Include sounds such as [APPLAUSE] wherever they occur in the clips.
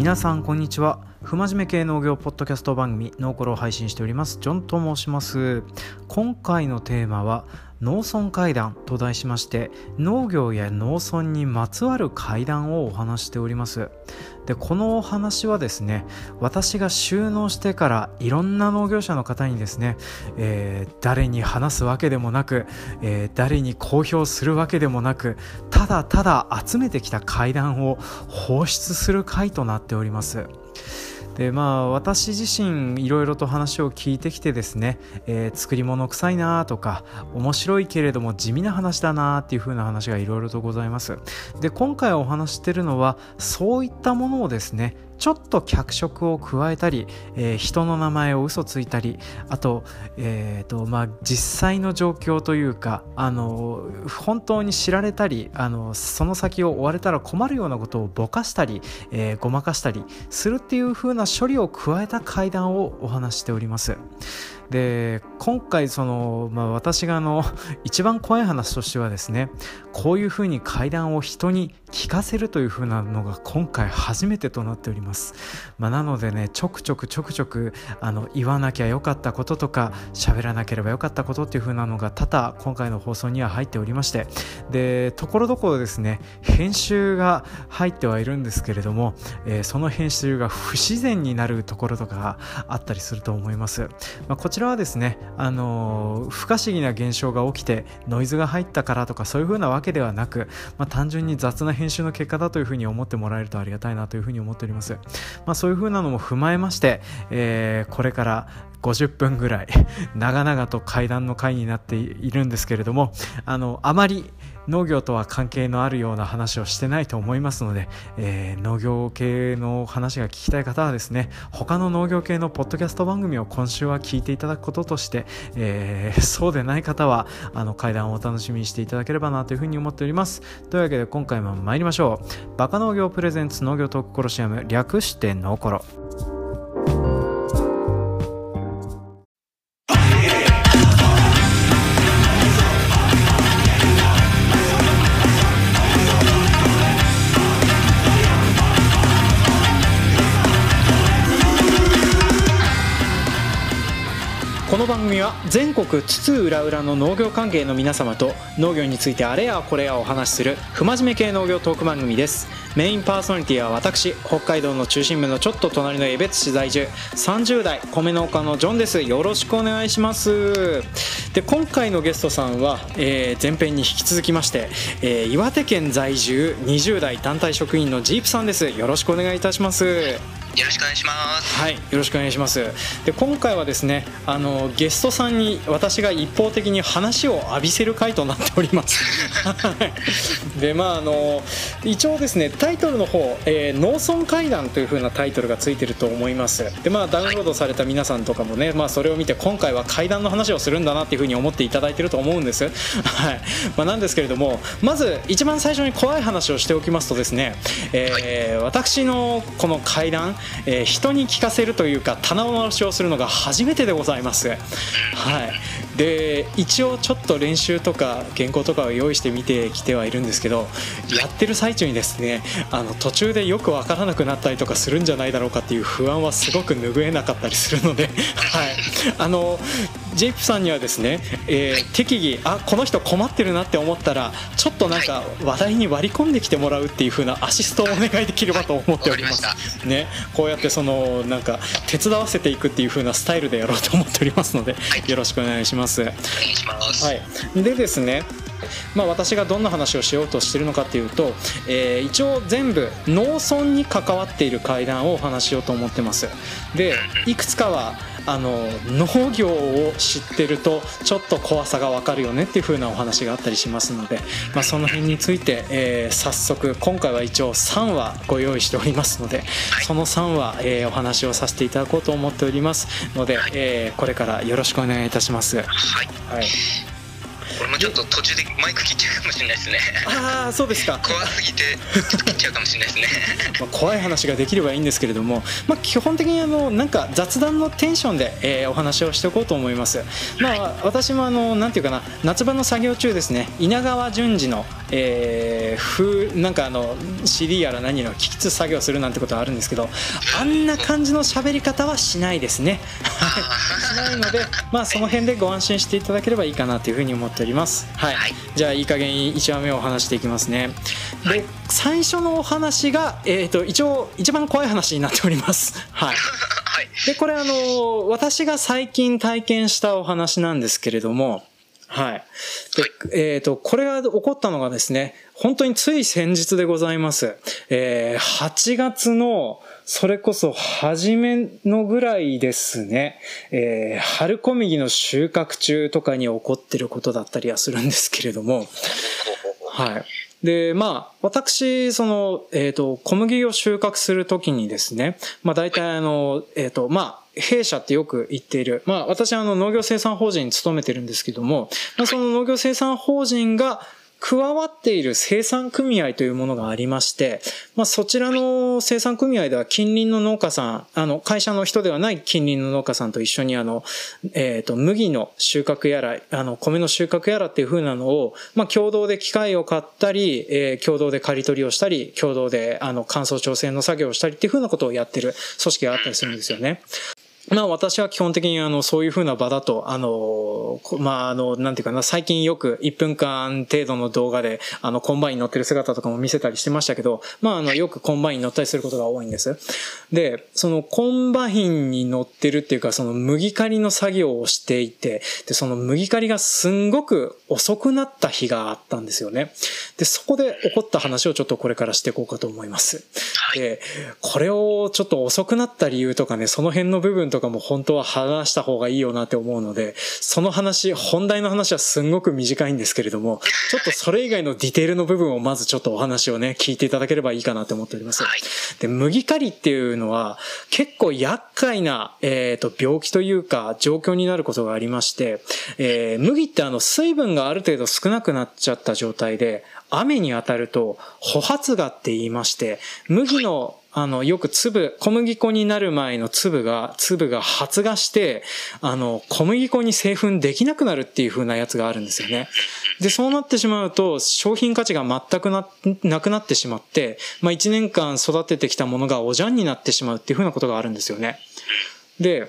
皆さんこんにちは。不真面目系農業ポッドキャスト番組「ノーコロ」を配信しておりますジョンと申します。今回のテーマは農村会談と題しまして農業や農村にまつわる会談をお話しております。でこのお話はですね私が収納してからいろんな農業者の方にですね、えー、誰に話すわけでもなく、えー、誰に公表するわけでもなくただただ集めてきた会談を放出する回となっております。でまあ私自身いろいろと話を聞いてきてですね、えー、作り物臭いなとか面白いけれども地味な話だなっていう風な話がいろいろとございます。で今回お話してるのはそういったものをですねちょっと脚色を加えたり、えー、人の名前を嘘ついたりあと,、えーとまあ、実際の状況というかあの本当に知られたりあのその先を追われたら困るようなことをぼかしたり、えー、ごまかしたりするっていう風な処理を加えた会談をお話しております。で今回その、まあ、私があの一番怖い話としてはですねこういうふうに怪談を人に聞かせるというふうなのが今回初めてとなっております、まあ、なのでねちょくちょくちょくちょくあの言わなきゃよかったこととか喋らなければよかったことっていうふうなのが多々今回の放送には入っておりまして。でところどころですね編集が入ってはいるんですけれども、えー、その編集が不自然になるところとかあったりすると思います、まあ、こちらはですね、あの不可思議な現象が起きてノイズが入ったからとかそういう風なわけではなく、まあ、単純に雑な編集の結果だという風に思ってもらえるとありがたいなという風に思っております、まあ、そういう風なのも踏まえまして、えー、これから50分ぐらい長々と階段の回になっているんですけれどもあのあまり農業とは関係のあるような話をしてないと思いますので、えー、農業系の話が聞きたい方はですね他の農業系のポッドキャスト番組を今週は聞いていただくこととして、えー、そうでない方はあの会談をお楽しみにしていただければなというふうに思っております。というわけで今回も参りましょう。バカ農業プレゼンツ農業トークコロシアム略して農コロ全国津々浦々の農業関係の皆様と農業についてあれやこれやお話しする不真面目系農業トーク番組です。メインパーソナリティは私北海道の中心部のちょっと隣の江別市在住。30代米農家のジョンです。よろしくお願いします。で今回のゲストさんは、えー、前編に引き続きまして、えー、岩手県在住20代団体職員のジープさんです。よろしくお願いいたします。よろしくお願いします。はいよろしくお願いします。で今回はですねあのゲストさんに私が一方的に話を浴びせる回となっております。[LAUGHS] でまああの一応ですねタイトルの方、えー、農村会談というふうなタイトルがついてると思います。でまあダウンロードされた皆さんとかもね、まあ、それを見て今回は会談の話をするんだなっていうふうに思っていただいてると思うんです。はい。まあ、なんですけれどもまず一番最初に怖い話をしておきますとですね、えー、私のこの会談えー、人に聞かせるというか棚卸しをするのが初めてでございます。はい、で一応ちょっと練習とか原稿とかを用意してみてきてはいるんですけどやってる最中にですねあの途中でよく分からなくなったりとかするんじゃないだろうかっていう不安はすごく拭えなかったりするので、はい、あのジェイプさんにはですね、えー、適宜あこの人困ってるなって思ったらちょっとなんか話題に割り込んできてもらうっていう風なアシストをお願いできればと思っております。ね、こうやってそのなんか手伝わせていくっていう風なスタイルでやろうと思っておりますので、よろしくお願いします。お願いします。はい。でですね。まあ、私がどんな話をしようとしてるのかっていうと、えー、一応全部農村に関わっている会談をお話しようと思ってますでいくつかはあの農業を知ってるとちょっと怖さが分かるよねっていう風なお話があったりしますので、まあ、その辺について、えー、早速今回は一応3話ご用意しておりますのでその3話、えー、お話をさせていただこうと思っておりますので、えー、これからよろしくお願いいたします。はい、はい俺もちょっと途中でマイク切っちゃうかもしれないですね。ああそうですか。怖すぎてちょっと切っちゃうかもしれないですね。[LAUGHS] まあ怖い話ができればいいんですけれども、まあ、基本的にあのなんか雑談のテンションで、えーお話をしておこうと思います、まあ、私もあのなんていうかな夏場の作業中ですね稲川淳二の、えー、風なんかあの CD やら何やら聞きつつ作業するなんてことはあるんですけどあんな感じの喋り方はしないですね。[LAUGHS] しないので、まあ、その辺でご安心していただければいいかなというふうに思っておりますはい、はい。じゃあいい加減1話目をお話していきますね。で、はい。最初のお話が、えー、と一応一番怖い話になっております。[LAUGHS] はい。はい。でこれあの私が最近体験したお話なんですけれどもはい。で、えっ、と、これが起こったのがですね、本当につい先日でございます。えー、8月の、それこそ初めのぐらいですね、えー、春小麦の収穫中とかに起こってることだったりはするんですけれども、はい。で、まあ、私、その、えっ、と、小麦を収穫するときにですね、まあ、大体あの、えっ、と、まあ、弊社ってよく言っている。まあ、私はあの、農業生産法人に勤めてるんですけども、まあ、その農業生産法人が、加わっている生産組合というものがありまして、まあ、そちらの生産組合では近隣の農家さん、あの、会社の人ではない近隣の農家さんと一緒にあの、えっ、と、麦の収穫やら、あの、米の収穫やらっていう風なのを、まあ、共同で機械を買ったり、えー共同で刈り取りをしたり、共同で、あの、乾燥調整の作業をしたりっていう風なことをやってる組織があったりするんですよね。まあ私は基本的にあのそういう風な場だと、あの、こまああの、なんていうかな、最近よく1分間程度の動画で、あの、コンバイン乗ってる姿とかも見せたりしてましたけど、まああの、よくコンバイン乗ったりすることが多いんです。で、そのコンバインに乗ってるっていうか、その麦刈りの作業をしていて、で、その麦刈りがすんごく遅くなった日があったんですよね。で、そこで起こった話をちょっとこれからしていこうかと思います。で、これをちょっと遅くなった理由とかね、その辺の部分とかも本当は話した方がいいよなって思うので、その話、本題の話はすんごく短いんですけれども、ちょっとそれ以外のディテールの部分をまずちょっとお話をね、聞いていただければいいかなと思っております。はいで、麦刈りっていうのは結構厄介な、えっ、と、病気というか状況になることがありまして、えー麦ってあの水分がある程度少なくなっちゃった状態で、雨に当たると、穂発芽って言いまして、麦の、あの、よく粒、小麦粉になる前の粒が、粒が発芽して、あの、小麦粉に製粉できなくなるっていう風なやつがあるんですよね。で、そうなってしまうと、商品価値が全くな、なくなってしまって、まあ、1年間育ててきたものがおじゃんになってしまうっていう風なことがあるんですよね。で、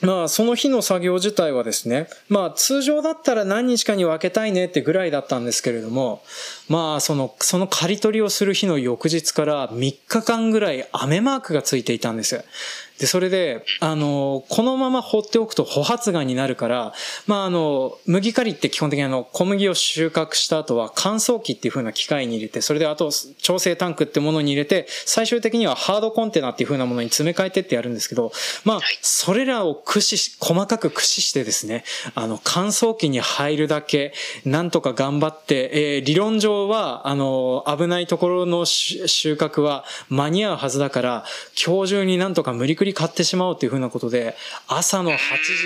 まあ、その日の作業自体はですね、まあ、通常だったら何日かに分けたいねってぐらいだったんですけれども、まあ、その、その刈り取りをする日の翌日から3日間ぐらい雨マークがついていたんです。で、それで、あの、このまま放っておくと穂発芽になるから、まあ、あの、麦刈りって基本的にあの、小麦を収穫した後は乾燥機っていう風な機械に入れて、それであと、調整タンクってものに入れて、最終的にはハードコンテナっていう風なものに詰め替えてってやるんですけど、まあ、それらを駆使し、細かく駆使してですね、あの、乾燥機に入るだけ、なんとか頑張って、えー理論上は、あの、危ないところの収穫は間に合うはずだから、今日中になんとか無理くり刈ってしまおうっていうふうなことで、朝の8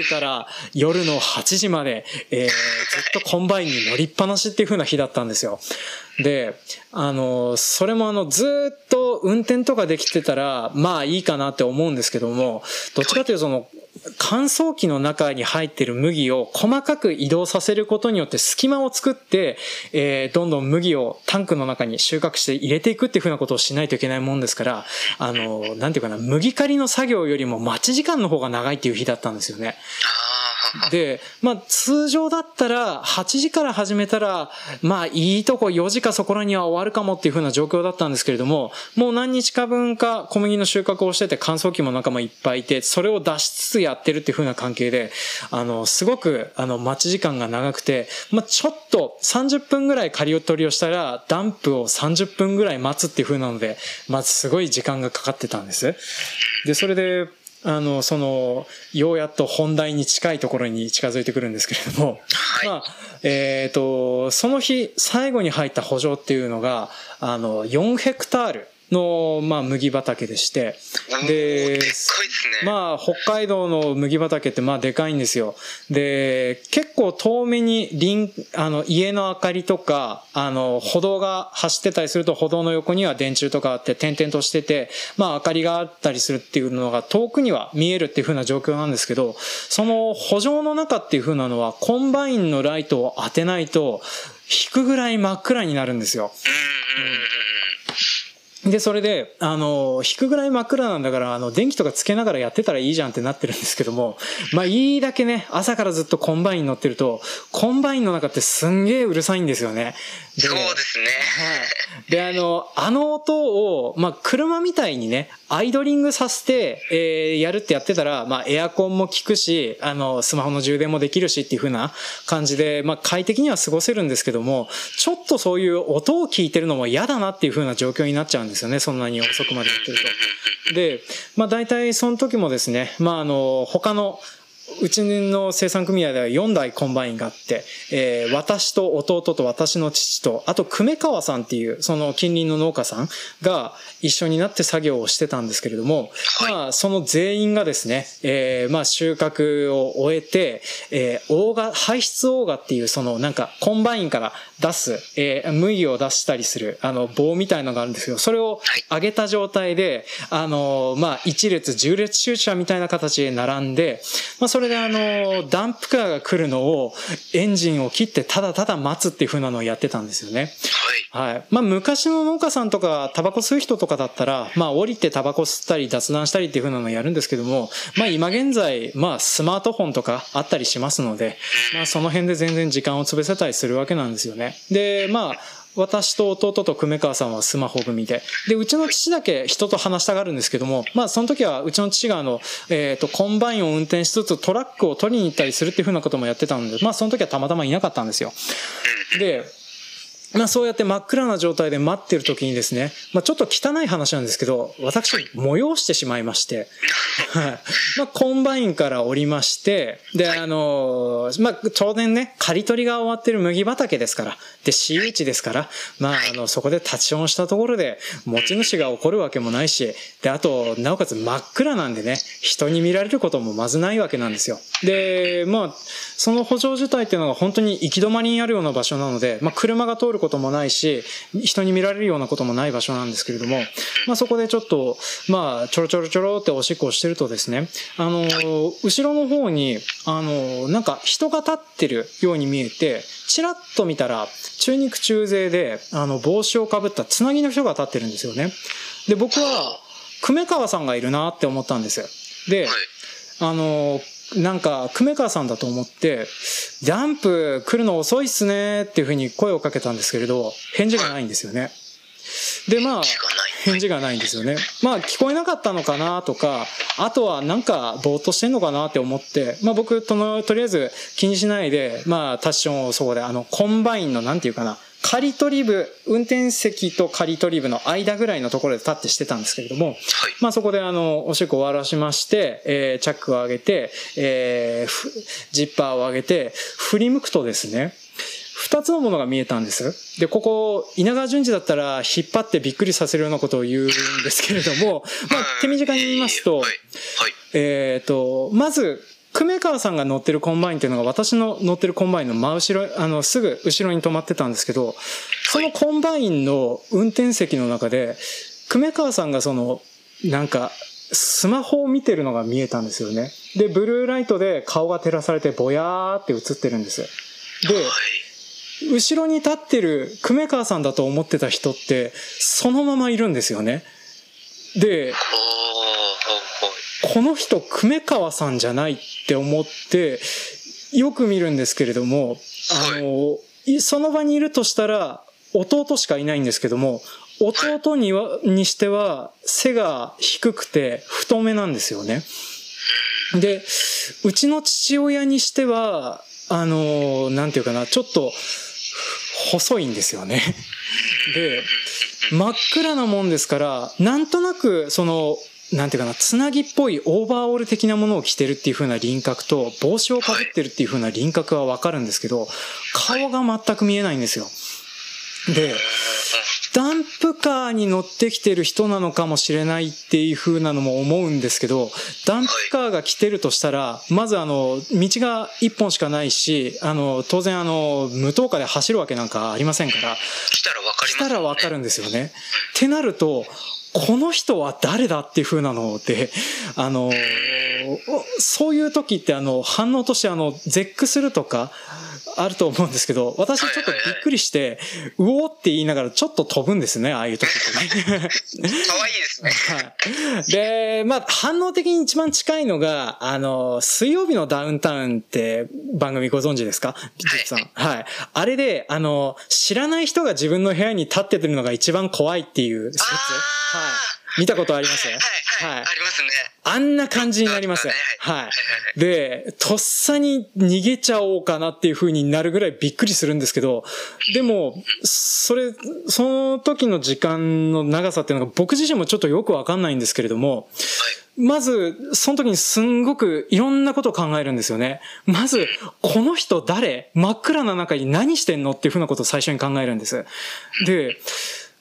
時から夜の8時まで、えーずっとコンバインに乗りっぱなしっていうふうな日だったんですよ。で、あの、それもあの、ずっと運転とかできてたら、まあいいかなって思うんですけども、どっちかというとその、乾燥機の中に入ってる麦を細かく移動させることによって隙間を作って、えーどんどん麦をタンクの中に収穫して入れていくっていうふうなことをしないといけないもんですから、あの、なんていうかな、麦刈りの作業よりも待ち時間の方が長いっていう日だったんですよね。[LAUGHS] で、まあ通常だったら8時から始めたら、まあいいとこ4時かそこらには終わるかもっていう風な状況だったんですけれども、もう何日か分か小麦の収穫をしてて乾燥機も仲間いっぱいいて、それを出しつつやってるっていう風な関係で、あの、すごくあの待ち時間が長くて、まあちょっと30分ぐらい仮取りをしたら、ダンプを30分ぐらい待つっていう風なので、まずすごい時間がかかってたんです。で、それで、あの、その、ようやっと本題に近いところに近づいてくるんですけれども、はい。まあ、えっ、と、その日、最後に入った補助っていうのが、あの、4ヘクタールの、まあ、麦畑でして、でで。まあ、北海道の麦畑ってまあでかいんですよ。で、結構遠目に林、あの、家の明かりとか、あの、歩道が走ってたりすると歩道の横には電柱とかあって点々としてて、まあ明かりがあったりするっていうのが遠くには見えるっていう風な状況なんですけど、その圃場の中っていう風なのはコンバインのライトを当てないと、引くぐらい真っ暗になるんですよ。うん。で、それで、あの、引くぐらい真っ暗なんだから、あの、電気とかつけながらやってたらいいじゃんってなってるんですけども、まあ、いいだけね、朝からずっとコンバイン乗ってると、コンバインの中ってすんげえうるさいんですよね。でそうですね。はい。で、あの、あの音を、まあ、車みたいにね、アイドリングさせて、えーやるってやってたら、まあ、エアコンも効くし、あの、スマホの充電もできるしっていう風な感じで、まあ、快適には過ごせるんですけども、ちょっとそういう音を聞いてるのも嫌だなっていう風な状況になっちゃうんですよね、そんなに遅くまでやってると。で、まあ、大体その時もですね、まあ、あの、他の、うちの生産組合では4台コンバインがあって、えー私と弟と私の父と、あと久米川さんっていう、その近隣の農家さんが一緒になって作業をしてたんですけれども、はいまあ、その全員がですね、えーまあ、収穫を終えて、えー、オーガ、排出オーガっていう、そのなんか、コンバインから出す、えー麦を出したりする、あの、棒みたいのがあるんですけど、それを上げた状態で、あの、まあ、一列、縦列駐車みたいな形で並んで、まあ、それであの、ダンプカーが来るのを、エンジンを切ってただただ待つっていう風なのをやってたんですよね。はい。はい。まあ、昔の農家さんとか、タバコ吸う人とかだったら、まあ、降りてタバコ吸ったり、雑談したりっていう風なのをやるんですけども、まあ、今現在、まあ、スマートフォンとかあったりしますので、まあ、その辺で全然時間を潰せたりするわけなんですよね。で、まあ、私と弟と久米川さんはスマホ組で。で、うちの父だけ人と話したがるんですけども、まあ、その時はうちの父があの、えっ、と、コンバインを運転しつつトラックを取りに行ったりするっていうふうなこともやってたので、まあ、その時はたまたまいなかったんですよ。で、まあそうやって真っ暗な状態で待ってる時にですね、まあちょっと汚い話なんですけど、私、催してしまいまして、はい。まあコンバインから降りまして、で、あのーまあ当然ね、刈り取りが終わってる麦畑ですから、で、私有地ですから、まああの、そこで立ちションしたところで、持ち主が怒るわけもないし、で、あと、なおかつ真っ暗なんでね、人に見られることもまずないわけなんですよ。で、まあ、その圃場自体っていうのが本当に行き止まりにあるような場所なので、まあ車が通ることもないし、人に見られるようなこともない場所なんですけれども、まあそこでちょっと、まあちょろちょろちょろっておしっこをしてるとですね、あの、後ろの方に、あの、なんか人が立ってるように見えて、チラッと見たら、中肉中背で、あの、帽子をかぶったつなぎの人が立ってるんですよね。で、僕は、久米川さんがいるなって思ったんですよ。で、はい。あの、なんか、久米川さんだと思って、ダンプ来るの遅いっすねっていうふうに声をかけたんですけれど、返事がないんですよね。で、まあ。返事がないんですよね。まあ、聞こえなかったのかなとか、あとはなんか、ぼーっとしてんのかなって思って、まあ僕、との、とりあえず気にしないで、まあ、立ちションをそこで、あの、コンバインの、なんていうかな、刈り取り部、運転席と刈り取り部の間ぐらいのところで立ってしてたんですけれども、はい。まあそこであの、おしっこを終わらしまして、えーチャックを上げて、えーふジッパーを上げて、振り向くとですね、二つのものが見えたんです。で、ここ、稲川淳二だったら引っ張ってびっくりさせるようなことを言うんですけれども、まあ手短に言いますと。えっ、と、まず、久米川さんが乗ってるコンバインっていうのが私の乗ってるコンバインの真後ろ、あの、すぐ後ろに止まってたんですけど、そのコンバインの運転席の中で、久米川さんがその、なんか、スマホを見てるのが見えたんですよね。で、ブルーライトで顔が照らされてぼやーって映ってるんです。で、はい。後ろに立ってる久米川さんだと思ってた人って、そのままいるんですよね。で、この人、久米川さんじゃないって思って、よく見るんですけれども、あの、その場にいるとしたら、弟しかいないんですけども、弟には、にしては、背が低くて太めなんですよね。で、うちの父親にしては、あの、なんていうかな、ちょっと、細いんですよね。で、真っ暗なもんですから、なんとなく、その、なんていうかな、つなぎっぽいオーバーオール的なものを着てるっていう風な輪郭と、帽子をかぶってるっていう風な輪郭はわかるんですけど、顔が全く見えないんですよ。で、プカーに乗ってきてる人なのかもしれないっていう風なのも思うんですけど、ダンプカーが来てるとしたら、まずあの、道が一本しかないし、あの、当然あの、無灯火で走るわけなんかありませんから、来たらわかり来ますたらわかるんですよね。ってなると、この人は誰だっていう風なので、あの、そういう時ってあの、反応としてあの、絶句するとか、あると思うんですけど、私ちょっとびっくりして、うおーって言いながらちょっと飛ぶんですね、ああいう時ってね。可愛いですね。はい。で、まあ、反応的に一番近いのが、あの、水曜日のダウンタウンって番組ご存知ですか？ジュさん。はい。あれで、あの、知らない人が自分の部屋に立っててるのが一番怖いっていう説。はい。見たことありますはい、はい、はい。はいありますね。あんな感じになります。はいはい。で、とっさに逃げちゃおうかなっていう風になるぐらいびっくりするんですけど、でも、それ、その時の時間の長さっていうのが僕自身もちょっとよくわかんないんですけれども、まず、その時にすんごくいろんなことを考えるんですよね。まず、この人誰？真っ暗な中に何してんの？っていうふうなことを最初に考えるんです。で、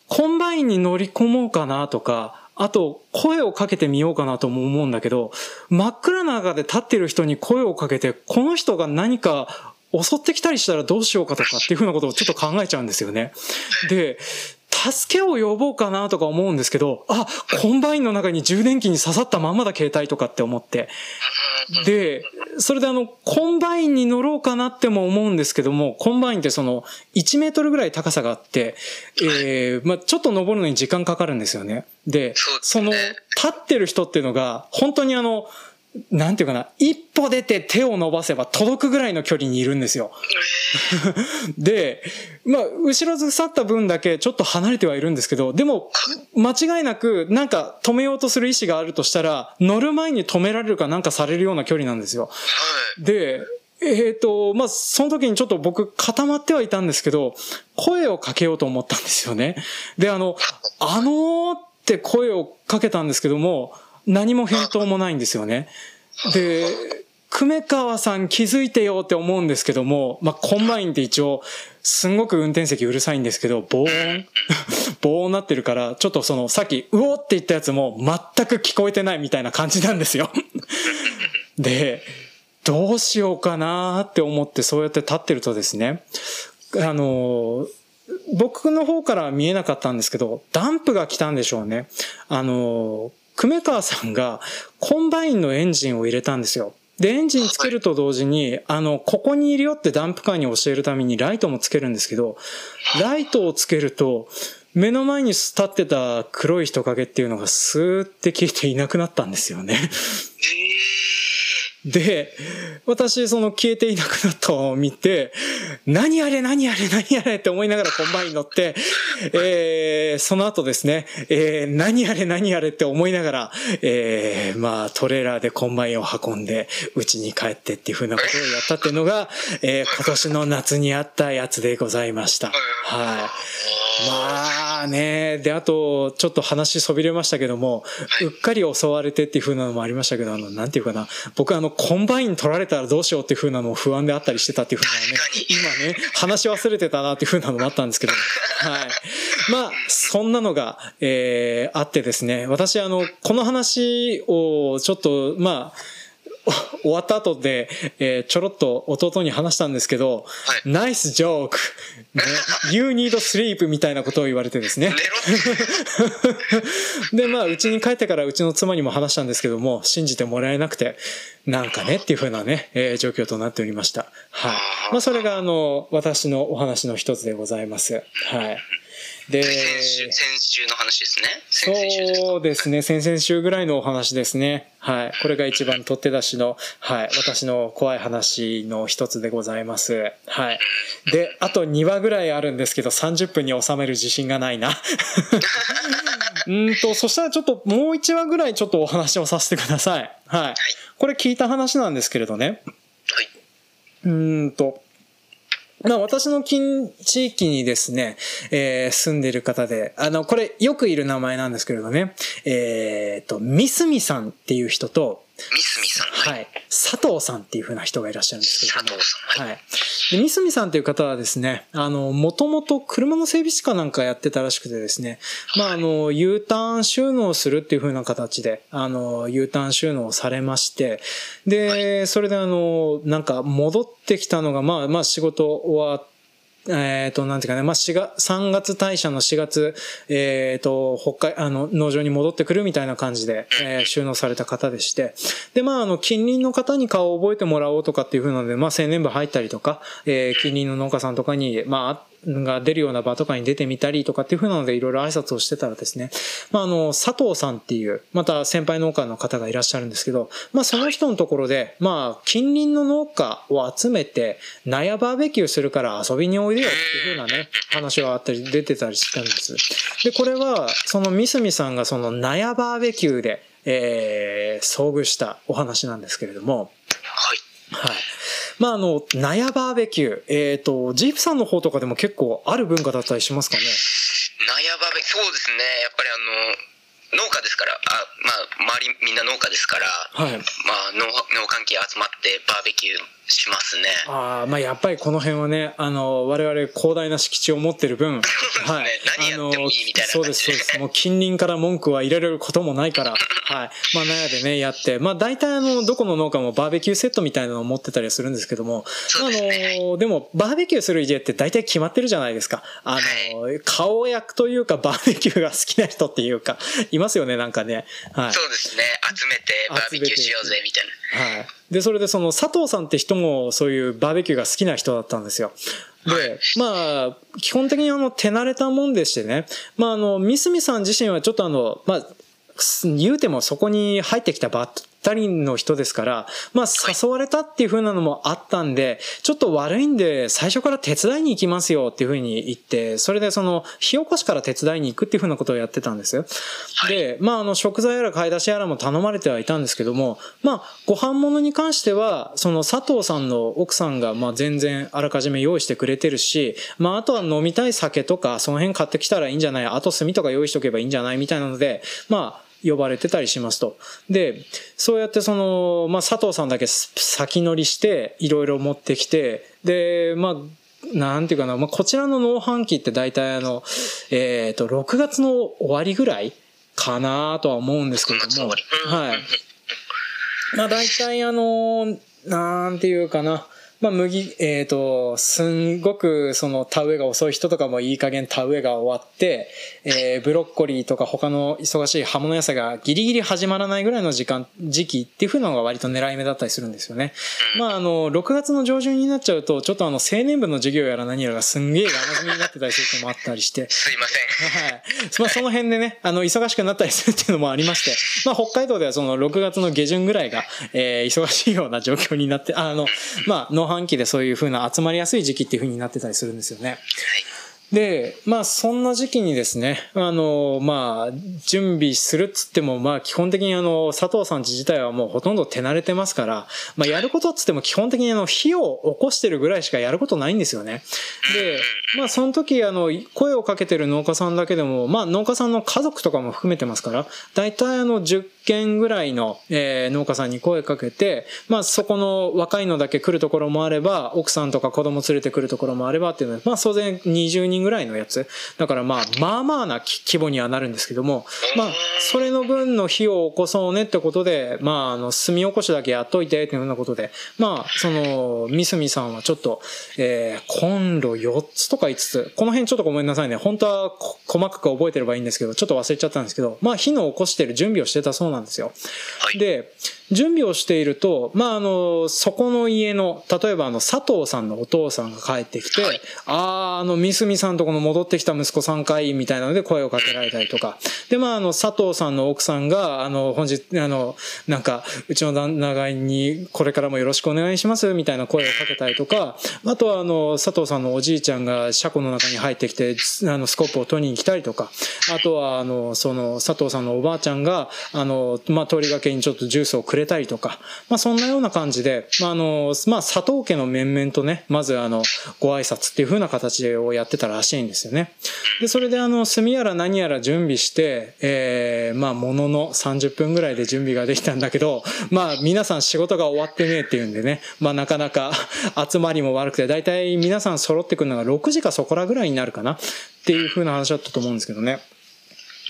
コンバインに乗り込もうかなとか、あと、声をかけてみようかなとも思うんだけど、真っ暗な中で立ってる人に声をかけて、この人が何か襲ってきたりしたらどうしようかとかっていうふうなことをちょっと考えちゃうんですよね。で、助けを呼ぼうかなとか思うんですけど、あ、コンバインの中に充電器に刺さったまんまだ携帯とかって思って。で、それであの、コンバインに乗ろうかなっても思うんですけども、コンバインってその、1メートルぐらい高さがあって、えー、まあちょっと登るのに時間かかるんですよね。で、その、立ってる人っていうのが、本当にあの、なんていうかな、一歩出て手を伸ばせば届くぐらいの距離にいるんですよ。[LAUGHS] で、まあ、後ろずさった分だけちょっと離れてはいるんですけど、でも、間違いなく、なんか止めようとする意思があるとしたら、乗る前に止められるかなんかされるような距離なんですよ。はい。で、えっ、と、まあ、その時にちょっと僕固まってはいたんですけど、声をかけようと思ったんですよね。で、あの、あのーって声をかけたんですけども、何も返答もないんですよね。で、久米川さん気づいてよって思うんですけども、まあ、コンバインって一応、すんごく運転席うるさいんですけど、防音、防音なってるから、ちょっとその、さっき、うおって言ったやつも全く聞こえてないみたいな感じなんですよ。[LAUGHS] で、どうしようかなって思ってそうやって立ってるとですね、あの、僕の方からは見えなかったんですけど、ダンプが来たんでしょうね。あの、久米川さんがコンバインのエンジンを入れたんですよ。で、エンジンつけると同時に、あの、ここにいるよってダンプカーに教えるためにライトもつけるんですけど、ライトをつけると、目の前に立ってた黒い人影っていうのがスーって消えていなくなったんですよね。で、私、その消えていなくなったのを見て、何あれ何あれ何あれって思いながらコンバイン乗って、えー、その後ですね、えー、何あれ何あれって思いながら、えー、まあトレーラーでコンバインを運んで、家に帰ってっていう風なことをやったっていうのが、えー、今年の夏にあったやつでございました。はい。まあね、で、あと、ちょっと話そびれましたけども、うっかり襲われてっていう風なのもありましたけど、あの、なんていうかな、僕あの、コンバイン取られたらどうしようっていう風なのも不安であったりしてたっていう風なのね今ね、話し忘れてたなっていう風なのもあったんですけど、[LAUGHS] はい。まあ、そんなのが、えー、あってですね、私あの、この話をちょっと、まあ、お終わった後で、えーちょろっと弟に話したんですけど、はいナイスジョーク、ね、[LAUGHS] You need sleep みたいなことを言われてですね。[LAUGHS] で、まあ、うちに帰ってからうちの妻にも話したんですけども、信じてもらえなくて、なんかねっていう風なね、えー状況となっておりました。はい。まあ、それがあの、私のお話の一つでございます。はい。で、先週、先週の話ですね。そうですね。先々週ぐらいのお話ですね。はい。これが一番取って出しの、はい。私の怖い話の一つでございます。はい。で、あと2話ぐらいあるんですけど、30分に収める自信がないな。うーんと、そしたらちょっともう1話ぐらいちょっとお話をさせてください。はい。これ聞いた話なんですけれどね。はい。うーんと、まあ私の近地域にですね、えー住んでる方で、あの、これよくいる名前なんですけれどね、えーと、ミスミさんっていう人と、三角さん。はい。佐藤さんっていう風な人がいらっしゃるんですけれども。佐藤さん。はい。はい。で、三角さんっていう方はですね、あの、もともと車の整備士かなんかやってたらしくてですね、まあ、あの、U ターン収納するっていう風な形で、あの、U ターン収納をされまして、で、それであの、なんか戻ってきたのが、まあ、まあ仕事終わって、えっ、と、なんていうかね、まあ、4月、3月退社の4月、えっ、と、北海、あの、農場に戻ってくるみたいな感じで、えー収納された方でして、で、まあ、あの、近隣の方に顔を覚えてもらおうとかっていうふうなので、まあ、青年部入ったりとか、えー近隣の農家さんとかに、まあ、が出るような場とかに出てみたりとかっていう風なのでいろいろ挨拶をしてたらですね、まあ、あの、佐藤さんっていう、また先輩農家の方がいらっしゃるんですけど、まあ、その人のところで、まあ、近隣の農家を集めて、納屋バーベキューするから遊びにおいでよっていう風なね、話があったり、出てたりしたんです。で、これは、その三角さんがその納屋バーベキューで、えー、遭遇したお話なんですけれども、はい。はい。まあ、あの、納屋バーベキュー、えっ、と、ジープさんの方とかでも結構ある文化だったりしますかね？納屋バーベキュー、そうですね。やっぱりあの、農家ですから、あ、まあ、周りみんな農家ですから、はい。まあ、農、農関係集まってバーベキューしますね。ああ、まあやっぱりこの辺はね、あの、我々広大な敷地を持ってる分、[LAUGHS] はい。何やってもいいみたいなそうです、そうです。もう近隣から文句は入れられることもないから、[LAUGHS] はい。まあ納屋でね、やって、まあ大体あの、どこの農家もバーベキューセットみたいなのを持ってたりするんですけども、そうですねあの、でもバーベキューする家って大体決まってるじゃないですか。あの、顔役というかバーベキューが好きな人っていうか、いますよね、なんかね。はい。そうですね。集めてバーベキューしようぜ、みたいな。はい。で、それでその佐藤さんって人もそういうバーベキューが好きな人だったんですよ。で、まあ、基本的にあの手慣れたもんでしてね、まああの、三角さん自身はちょっとあの、まあ、言うてもそこに入ってきたばったりの人ですから、まあ誘われたっていう風なのもあったんで、ちょっと悪いんで最初から手伝いに行きますよっていう風に言って、それでその火起こしから手伝いに行くっていう風なことをやってたんですよ。で、まああの食材やら買い出しやらも頼まれてはいたんですけども、まあご飯物に関しては、その佐藤さんの奥さんがまあ全然あらかじめ用意してくれてるし、まああとは飲みたい酒とかその辺買ってきたらいいんじゃないあと炭とか用意しとけばいいんじゃないみたいなので、まあ呼ばれてたりしますと。で、そうやってその、まあ佐藤さんだけ先乗りしていろいろ持ってきて、で、まあなんていうかな、まあ、こちらの農繁期って大体あの、えっ、と、6月の終わりぐらいかなとは思うんですけれども、はい。まあ大体あの、なんていうかな、まあ麦、えっ、と、すんごくその田植えが遅い人とかもいい加減田植えが終わって、えーブロッコリーとか他の忙しい葉物野菜がギリギリ始まらないぐらいの時間、時期っていう風なのが割と狙い目だったりするんですよね。まああの、6月の上旬になっちゃうと、ちょっとあの、青年部の授業やら何やらがすんげえ山積みになってたりすることもあったりして、すいません。はい。まあ、その辺でね、あの、忙しくなったりするっていうのもありまして、まあ、北海道ではその6月の下旬ぐらいが、えー忙しいような状況になって、あの、まあ、農半期でそういう風な集まりやすい時期っていう風になってたりするんですよね。で、まあ、そんな時期にですね、あの、まあ、準備するっつっても、まあ、基本的にあの、佐藤さん自体はもうほとんど手慣れてますから、まあ、やることっつっても基本的にあの、火を起こしてるぐらいしかやることないんですよね。で、まあ、その時、あの、声をかけてる農家さんだけでも、まあ、農家さんの家族とかも含めてますから、大体あの、10件ぐらいの、えー農家さんに声かけて、まあ、そこの若いのだけ来るところもあれば、奥さんとか子供連れてくるところもあればっていうので、まあ、当然20人ぐらいのやつ。だからまあ、まあまあなき規模にはなるんですけども、まあ、それの分の火を起こそうねってことで、まあ、あの、炭起こしだけやっといてっていうようなことで、まあ、その、三角さんはちょっと、えー、コンロ4つとか5つ、この辺ちょっとごめんなさいね。本当はこ細かく覚えてればいいんですけど、ちょっと忘れちゃったんですけど、まあ、火の起こしてる準備をしてたそうなんですよ。はい。で、準備をしていると、まあ、あの、そこの家の、例えばあの、佐藤さんのお父さんが帰ってきて、はい。ああ、あの、三角さんとこの戻ってきた息子さんかいみたいなので声をかけられたりとか。で、まあ、あの、佐藤さんの奥さんが、あの、本日、あの、なんか、うちの旦那にこれからもよろしくお願いしますみたいな声をかけたりとか、あとはあの、佐藤さんのおじいちゃんが車庫の中に入ってきて、あの、スコップを取りに来たりとか、あとはあの、その、佐藤さんのおばあちゃんが、あの、まあ、通りがけにちょっとジュースをくれたりとか、まあ、そんなような感じで、まあ、あの、まあ、佐藤家の面々とね、まずあの、ご挨拶っていう風な形をやってたららしいんですよね。で、それであの、炭やら何やら準備して、えー、まあ、ものの30分ぐらいで準備ができたんだけど、まあ、皆さん仕事が終わってねえっていうんでね、まあ、なかなか [LAUGHS] 集まりも悪くて、だいたい皆さん揃ってくるのが6時かそこらぐらいになるかなっていう風な話だったと思うんですけどね。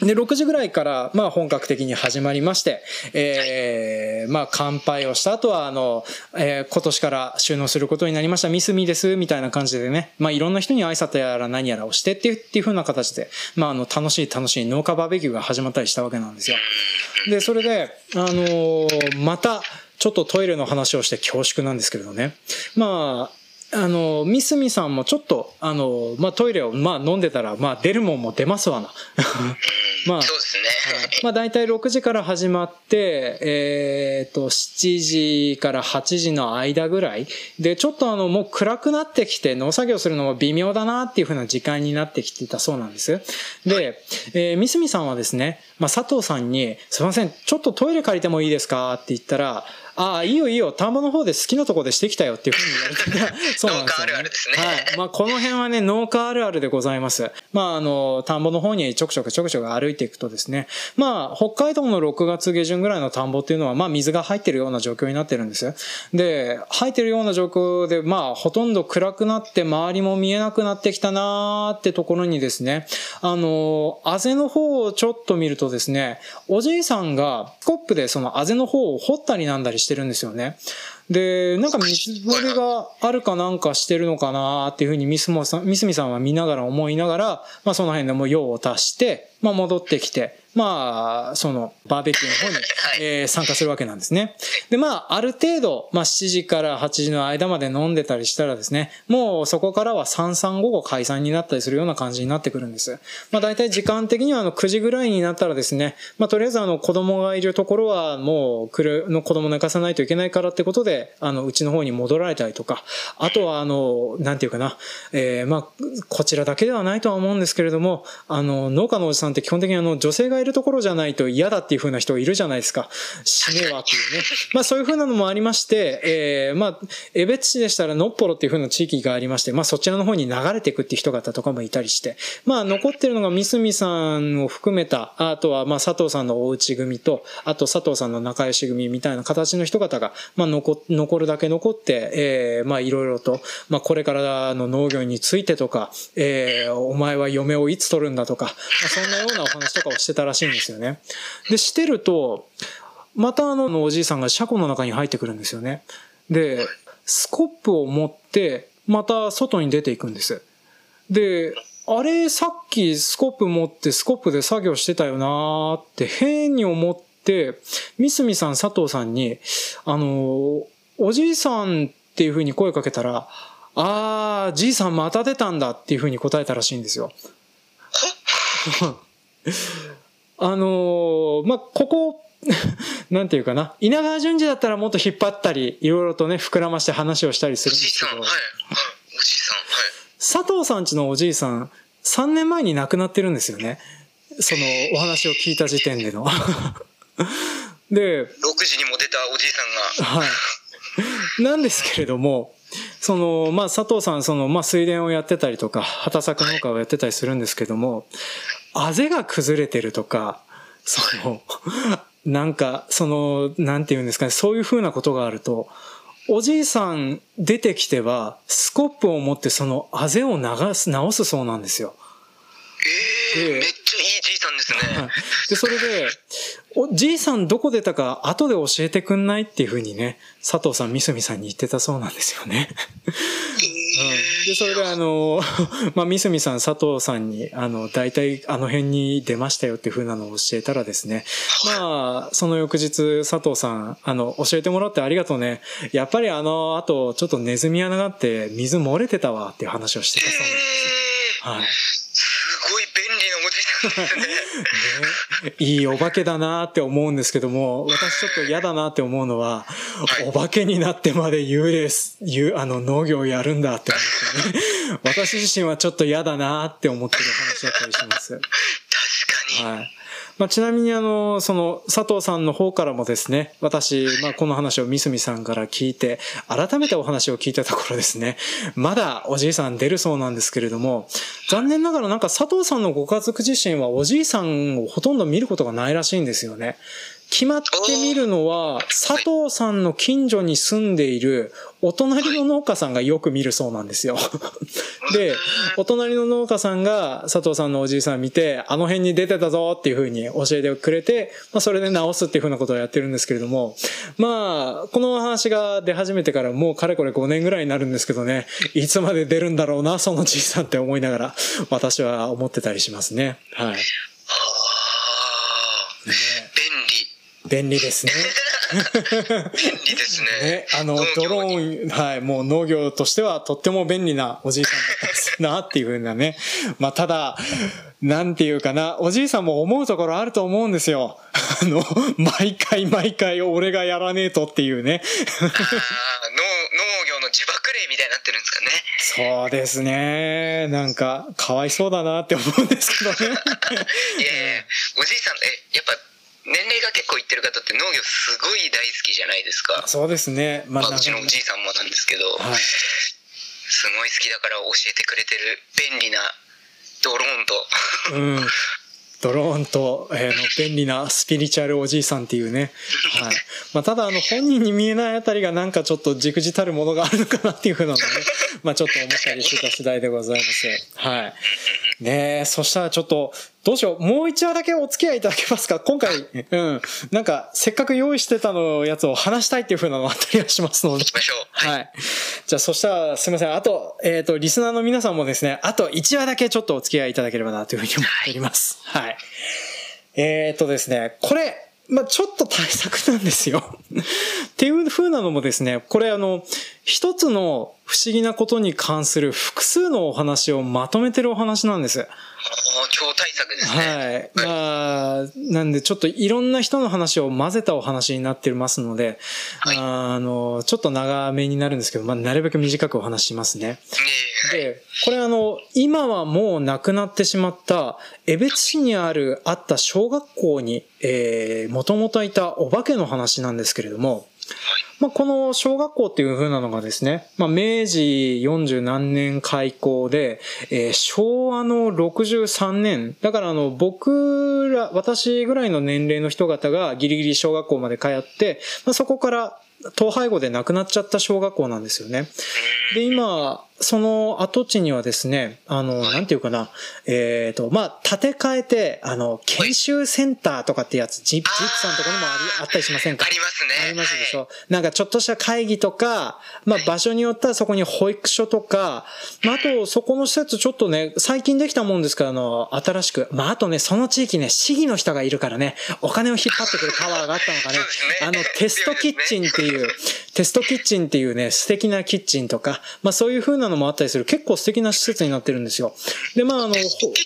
で、6時ぐらいから、まあ本格的に始まりまして、えー、まあ乾杯をした後は、あの、えー、今年から収納することになりました、ミスミです、みたいな感じでね、まあいろんな人に挨拶やら何やらをしてっていう、っていう風な形で、まああの、楽しい楽しい農家バーベキューが始まったりしたわけなんですよ。で、それで、あのー、また、ちょっとトイレの話をして恐縮なんですけれどね。まあ、あの、ミスミさんもちょっと、あの、まあ、トイレを、まあ、飲んでたら、まあ、出るもんも出ますわな。まあ、そうですね。まあ、大体6時から始まって、えっ、ー、と、7時から8時の間ぐらい。で、ちょっとあの、もう暗くなってきて、農作業するのも微妙だなっていうふうな時間になってきてたそうなんです。で、えー、ミスミさんはですね、まあ、佐藤さんに、すいません、ちょっとトイレ借りてもいいですかって言ったら、ああ、いいよいいよ、田んぼの方で好きなとこでしてきたよっていうふうに言われて [LAUGHS] そうなんですよ、ね、農家あるあるですね。はい。まあ、この辺はね、農家あるあるでございます。まあ、あの、田んぼの方にちょくちょくちょくちょく歩いていくとですね、まあ、北海道の6月下旬ぐらいの田んぼっていうのは、まあ、水が入ってるような状況になってるんですよ。で、入ってるような状況で、まあ、ほとんど暗くなって周りも見えなくなってきたなーってところにですね、あの、あぜの方をちょっと見るとですね、おじいさんがスコップでそのあぜの方を掘ったりなんだりしてるんですよね。で、なんか水漏れがあるかなんかしてるのかなっていうふうにミスモさん、ミスミさんは見ながら思いながら、まあその辺でも用を足して、まあ戻ってきて、まあ、その、バーベキューの方に、えー、参加するわけなんですね。で、まあ、ある程度、まあ、7時から8時の間まで飲んでたりしたらですね、もうそこからは三々午後解散になったりするような感じになってくるんです。まあ、大体時間的にはあの9時ぐらいになったらですね、まあ、とりあえずあの子供がいるところはもう、来る、の子供寝かさないといけないからってことで、あの、うちの方に戻られたりとか、あとはあの、なんていうかな、えー、まあ、こちらだけではないとは思うんですけれども、あの、農家のおじさんって基本的にあの、女性がいるところじゃないと嫌だっていう風な人いるじゃないですか。死ねはっていうね。まあそういう風なのもありまして、えー、まあ、江別市でしたらのっぽろっていう風な地域がありまして、まあそちらの方に流れていくっていう人方とかもいたりして、まあ残ってるのが三角さんを含めた、あとはまあ佐藤さんのおうち組と、あと佐藤さんの仲良し組みたいな形の人方が、まあ残、残るだけ残って、えー、まあいろいろと、まあこれからの農業についてとか、えー、お前は嫁をいつ取るんだとか、まあそんなようなお話とかをしてたらしいんですよね。で、してると、またあの、おじいさんが車庫の中に入ってくるんですよね。で、スコップを持って、また外に出ていくんです。で、あれ、さっきスコップ持ってスコップで作業してたよなーって変に思って、三角さん、佐藤さんに、あの、おじいさんっていう風に声かけたら、あー、じいさんまた出たんだっていう風に答えたらしいんですよ。あのー、まあ、ここ、[LAUGHS] なんていうかな。稲川淳二だったらもっと引っ張ったり、いろいろとね、膨らまして話をしたりするんですけど。おじいさん、はい。おじいさん、はい。佐藤さんちのおじいさん、3年前に亡くなってるんですよね。その、お話を聞いた時点での。[LAUGHS] で、6時にも出たおじいさんが。はい。なんですけれども、その、まあ、佐藤さん、その、まあ、水田をやってたりとか、畑作農家をやってたりするんですけども、あぜが崩れてるとか、その、なんか、その、なんて言うんですかね、そういう風なことがあると、おじいさん出てきては、スコップを持ってそのあぜを流す、直すそうなんですよ。ええー、めっちゃいいじいさんですね。で、それで、おじいさんどこ出たか後で教えてくんないっていうふうにね、佐藤さん、みすみさんに言ってたそうなんですよね。うん、で、それであの、[LAUGHS] まあ、みすみさん、佐藤さんに、あの、大体あの辺に出ましたよっていうふうなのを教えたらですね、まあ、その翌日、佐藤さん、あの、教えてもらってありがとうね。やっぱりあの、あと、ちょっとネズミ穴があって水漏れてたわっていう話をしてたそうなんです。はい。すごい便利ね、いいお化けだなって思うんですけども、私ちょっと嫌だなって思うのは、はい、お化けになってまで幽霊、幽あの農業をやるんだって思ってね。[LAUGHS] 私自身はちょっと嫌だなって思ってる話だったりします。確かに。はい。まあ、ちなみにあの、その佐藤さんの方からもですね、私、まあ、この話を三角さんから聞いて、改めてお話を聞いたところですね、まだおじいさん出るそうなんですけれども、残念ながらなんか佐藤さんのご家族自身はおじいさんをほとんど見ることがないらしいんですよね。決まってみるのは、佐藤さんの近所に住んでいるお隣の農家さんがよく見るそうなんですよ。で、お隣の農家さんが佐藤さんのおじいさん見て、あの辺に出てたぞっていうふうに教えてくれて、まあそれで直すっていうふうなことをやってるんですけれども、まあ、この話が出始めてからもうかれこれ5年ぐらいになるんですけどね、いつまで出るんだろうな、そのじいさんって思いながら、私は思ってたりしますね。はい。便利。便利ですね。便利ですね。ね、あの、ドローン、はい、もう農業としてはとっても便利なおじいさんだったですなっていうふうなね。まあ、ただ、なんていうかな、おじいさんも思うところあると思うんですよ。あの、毎回毎回俺がやらねえとっていうね。あ農農業の自爆霊みたいになってるんですかね。そうですね。なんか、かわいそうだなって思うんですけどね。[LAUGHS] いやいや、おじいさん、え、やっぱ、年齢が結構いってる方って農業すごい大好きじゃないですか。そうですね。まあ、うちのおじいさんもなんですけど、はい、すごい好きだから教えてくれてる便利なドローンと。うん。ドローンと、えー、の便利なスピリチュアルおじいさんっていうね。はい。まあ、ただ、あの、本人に見えないあたりがなんかちょっとじくじたるものがあるのかなっていうふうなのね、まあ、ちょっと思ったりしてた次第でございます。はい。ねえ、そしたらちょっと、どうしよう。もう一話だけお付き合いいただけますか？今回、[LAUGHS] うん。なんか、せっかく用意してたのやつを話したいっていうふうなのがあったりはしますので。しましょう。はい。じゃあ、そしたら、すみません。あと、えっ、ー、と、リスナーの皆さんもですね、あと1話だけちょっとお付き合いいただければなというふうに思っております。[LAUGHS] はい。はい、えっ、ー、とですね、これ、まあ、ちょっと対策なんですよっていう風なのもですね、これあの、一つの不思議なことに関する複数のお話をまとめてるお話なんです。超対策ですね。はい。まあ、なんでちょっといろんな人の話を混ぜたお話になってますので、はい、あの、ちょっと長めになるんですけど、まあ、なるべく短くお話しますね。で、これあの、今はもう亡くなってしまった、江別市にある、あった小学校に、えー、もともといたお化けの話なんですけれども、まあ、この小学校っていう風なのがですね、まあ、明治40何年開校で、えー、昭和の63年、だからあの、僕ら、私ぐらいの年齢の人方がギリギリ小学校まで通って、まあ、そこから統廃合で亡くなっちゃった小学校なんですよね。で、今、その跡地にはですね、あの、なんていうかな、えっ、ー、と、まあ、建て替えて、あの、研修センターとかってやつ、ジップ、ジップさんとこにもあり、あったりしませんか？ありますね。ありますでしょ？はい、なんかちょっとした会議とか、まあ、場所によってはそこに保育所とか、まあ、あと、そこの施設ちょっとね、最近できたもんですから、あの、新しく、まあ、あとね、その地域ね、市議の人がいるからね、お金を引っ張ってくるパワーがあったのかね、ね。あの、テストキッチンっていう、テストキッチンっていうね、素敵なキッチンとか、まあ、そういう風なのもあったりする、結構素敵な施設になってるんですよ。で、まあ、あの、キッチンって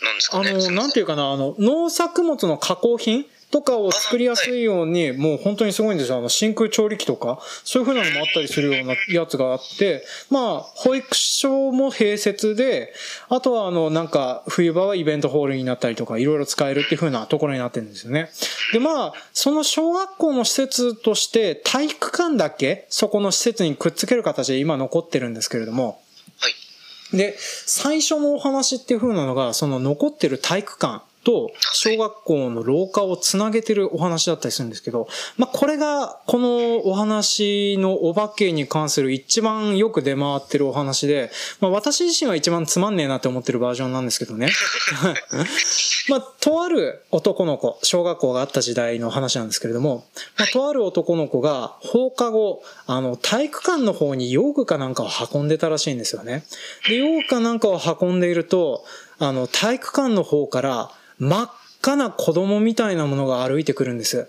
何、なんですかね？あの、なんていうかな、あの、農作物の加工品とかを作りやすいように、もう本当にすごいんですよ。あの、真空調理器とか、そういう風なのもあったりするようなやつがあって、まあ、保育所も併設で、あとはあの、なんか、冬場はイベントホールになったりとか、いろいろ使えるっていう風なところになってるんですよね。で、まあ、その小学校の施設として、体育館だけ、そこの施設にくっつける形で今残ってるんですけれども、はい。で、最初のお話っていう風なのが、その残ってる体育館、と小学校の廊下をつなげてるお話だったりするんですけど、まあ、これがこのお話のお化けに関する一番よく出回ってるお話で、まあ、私自身は一番つまんねえなって思ってるバージョンなんですけどね。[LAUGHS] まあ、とある男の子、小学校があった時代の話なんですけれども、まあ、とある男の子が放課後、あの、体育館の方に用具かなんかを運んでたらしいんですよね。で、用具かなんかを運んでいると、あの、体育館の方から、真っ赤な子供みたいなものが歩いてくるんです。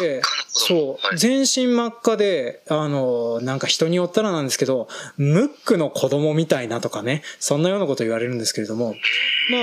で、そう、全身真っ赤で、あの、なんか人によったらなんですけど、ムックの子供みたいなとかね、そんなようなこと言われるんですけれども、ま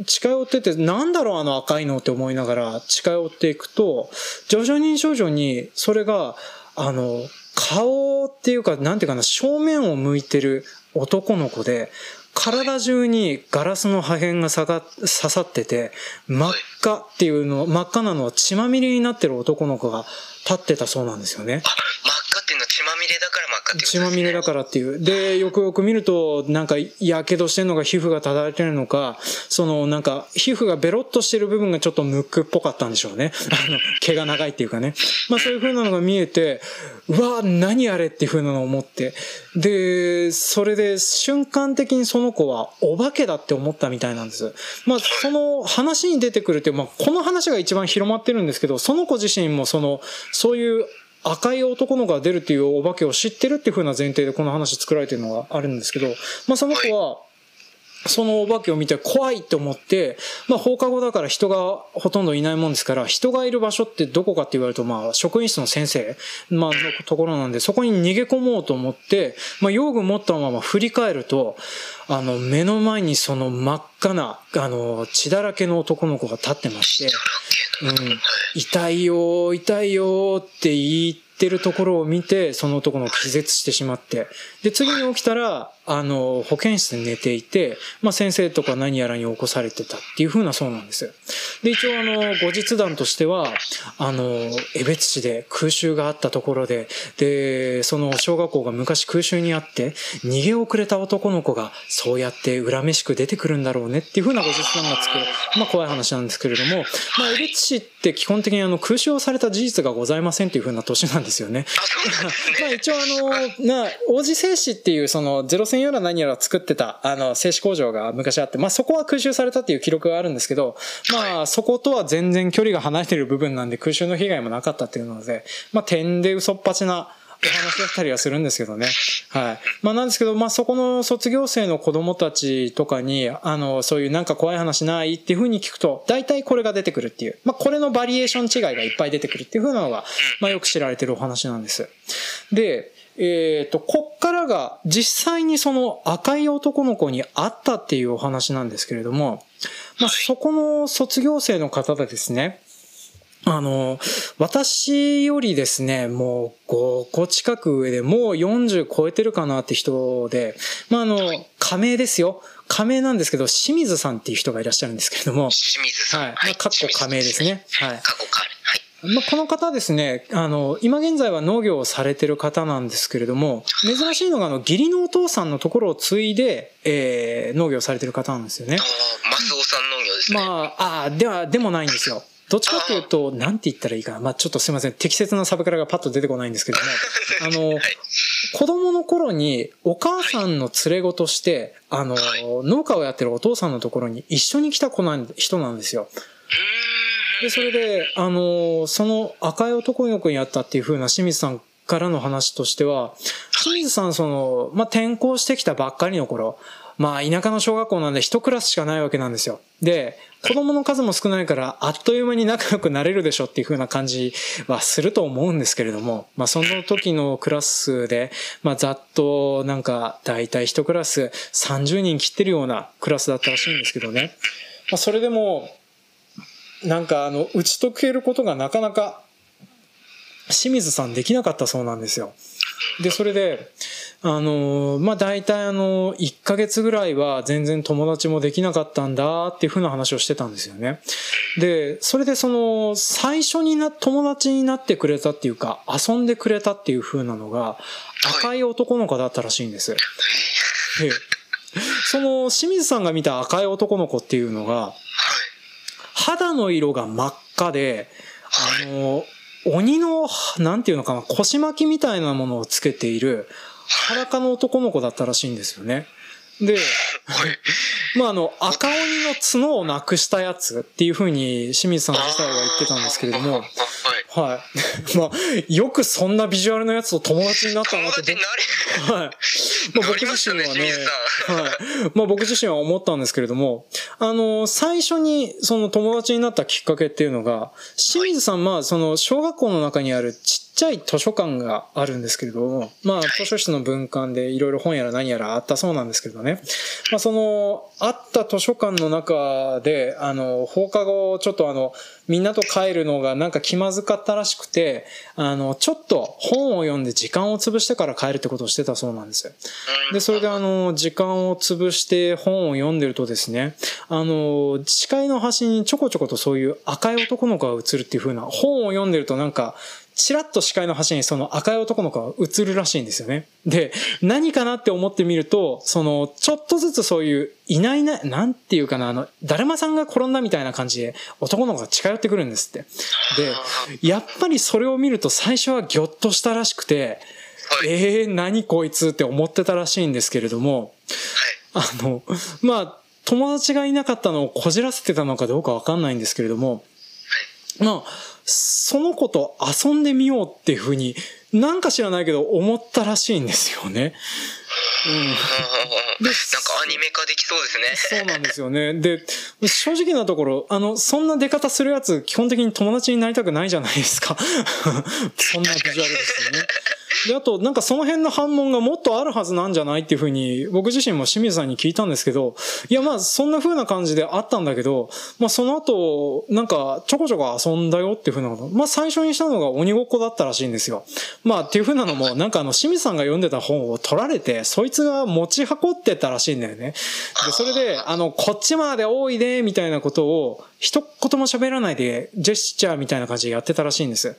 あ、近寄ってて、なんだろうあの赤いのって思いながら近寄っていくと、徐々に徐々に、それが、あの、顔っていうか、なんていうかな、正面を向いてる男の子で、体中にガラスの破片が刺さってて、真っ赤っていうの、真っ赤なのは血まみれになってる男の子が立ってたそうなんですよね。あ、真っ赤っっていうの血まみれだから真っ赤っていうこと血まみれだからっていう。で、よくよく見ると、なんか、やけどしてんのか、皮膚がただれてるのか、その、なんか、皮膚がベロッとしてる部分がちょっとムックっぽかったんでしょうね。[LAUGHS] あの、毛が長いっていうかね。まあそういう風なのが見えて、うわ、何あれっていう風なのを思って。で、それで瞬間的にその子はお化けだって思ったみたいなんです。まあその話に出てくるってまあこの話が一番広まってるんですけど、その子自身もその、そういう赤い男の子が出るっていうお化けを知ってるっていう風な前提でこの話作られてるのがあるんですけど、まあその子は、そのお化けを見て怖いって思って、まあ放課後だから人がほとんどいないもんですから、人がいる場所ってどこかって言われると、まあ職員室の先生、まあのところなんで、そこに逃げ込もうと思って、まあ用具持ったまま振り返ると、あの目の前にその真っ赤な、あの血だらけの男の子が立ってまして、うん、痛いよ、痛いよって言っててるところを見て、その男の気絶してしまって。で、次に起きたら、あの、保健室で寝ていて、まあ先生とか何やらに起こされてたっていう風なそうなんです。で、一応あの、後日談としては、あの、江別市で空襲があったところで、で、その小学校が昔空襲にあって、逃げ遅れた男の子が、そうやって恨めしく出てくるんだろうねっていう風な後日談がつく、まあ怖い話なんですけれども、まあ江別市って基本的にあの、空襲をされた事実がございませんっていう風な年なんです。ですね。まあ一応あの、な、王子製紙っていうそのゼロ戦やら何やら作ってたあの製紙工場が昔あって、まあそこは空襲されたっていう記録があるんですけど、まあそことは全然距離が離れてる部分なんで空襲の被害もなかったっていうので、まあ点で嘘っぱちなお話だったりはするんですけどね。はい。まあなんですけど、まあそこの卒業生の子供たちとかに、あの、そういうなんか怖い話ないっていう風に聞くと、大体これが出てくるっていう。まあこれのバリエーション違いがいっぱい出てくるっていう風なのが、まあよく知られてるお話なんです。で、えっ、と、こっからが実際にその赤い男の子に会ったっていうお話なんですけれども、まあそこの卒業生の方でですね、あの、私よりですね、もう5個近く上で、もう40超えてるかなって人で、まああの、仮名ですよ。仮名なんですけど、清水さんっていう人がいらっしゃるんですけれども、清水さん。はい。まあ、かっこ仮名ですね。はい。過去仮はい。まあ、この方ですね、あの、今現在は農業をされてる方なんですけれども、珍しいのが、あの、義理のお父さんのところを継いで、えー、農業をされてる方なんですよね。ああ、マスオさん農業ですね。まあ、ああ、では、でもないんですよ。どっちかというと、なんて言ったらいいかな。まあ、ちょっとすいません。適切なサブカラがパッと出てこないんですけども、[LAUGHS] あの、はい。子供の頃にお母さんの連れ子として、あの、農家をやってるお父さんのところに一緒に来た子なん、人なんですよ。で、それで、あの、その赤い男の子に会ったっていう風な清水さんからの話としては、清水さん、その、まあ、転校してきたばっかりの頃、まあ、田舎の小学校なんで一クラスしかないわけなんですよ。で、子供の数も少ないから、あっという間に仲良くなれるでしょっていう風な感じはすると思うんですけれども、まあ、その時のクラスで、まあ、ざっと、なんか、だいたい一クラス30人切ってるようなクラスだったらしいんですけどね。まあ、それでも、なんかあの、打ち解けることがなかなか、清水さんできなかったそうなんですよ。で、それで、あの、まあ、大体あの、1ヶ月ぐらいは全然友達もできなかったんだっていうふうな話をしてたんですよね。で、それでその、最初にな、友達になってくれたっていうか、遊んでくれたっていうふうなのが、赤い男の子だったらしいんです。で、その、清水さんが見た赤い男の子っていうのが、はい。肌の色が真っ赤で、あの、鬼の、なんていうのかな、腰巻きみたいなものをつけている、裸の男の子だったらしいんですよね。で、はい。まあ、あの、赤鬼の角をなくしたやつっていうふうに清水さん自体は言ってたんですけれども、はい。はい。[LAUGHS] まあ、よくそんなビジュアルのやつと友達になったなって友達になれはい。まあ、僕自身はね、はい。まあ僕自身は思ったんですけれども、あの、最初にその友達になったきっかけっていうのが、清水さん、まあその小学校の中にあるちっちゃい図書館があるんですけれども、まあ図書室の分館でいろいろ本やら何やらあったそうなんですけどね。まあその、あった図書館の中で、あの、放課後ちょっとあの、みんなと帰るのがなんか気まずかったらしくて、あの、ちょっと本を読んで時間を潰してから帰るってことをしてたそうなんですよ。で、それであの、時間を潰して本を読んでるとですね、あの、視界の端にちょこちょことそういう赤い男の子が映るっていう風な、本を読んでるとなんか、チラッと視界の端にその赤い男の子が映るらしいんですよね。で、何かなって思ってみると、その、ちょっとずつそういう、いないな、なんていうかな、あの、だるまさんが転んだみたいな感じで男の子が近寄ってくるんですって。で、やっぱりそれを見ると最初はギョッとしたらしくて、はい、ええー、何こいつって思ってたらしいんですけれども、はい、あの、まあ、友達がいなかったのをこじらせてたのかどうかわかんないんですけれども、はい、まあ、その子と遊んでみようっていうふうに、なんか知らないけど思ったらしいんですよね。うん。なんかアニメ化できそうですね。そうなんですよね。で、正直なところ、あの、そんな出方するやつ、基本的に友達になりたくないじゃないですか。[LAUGHS] そんなビジュアルですよね。で、あと、なんかその辺の反問がもっとあるはずなんじゃないっていうふうに、僕自身も清水さんに聞いたんですけど、いや、まあ、そんな風な感じであったんだけど、まあ、その後、なんか、ちょこちょこ遊んだよっていう風なこと。まあ、最初にしたのが鬼ごっこだったらしいんですよ。まあ、っていう風なのも、なんかあの、清水さんが読んでた本を取られて、そいつが持ち運ってたらしいんだよね。で、それで、あの、こっちまで多いで、みたいなことを、一言も喋らないで、ジェスチャーみたいな感じでやってたらしいんです。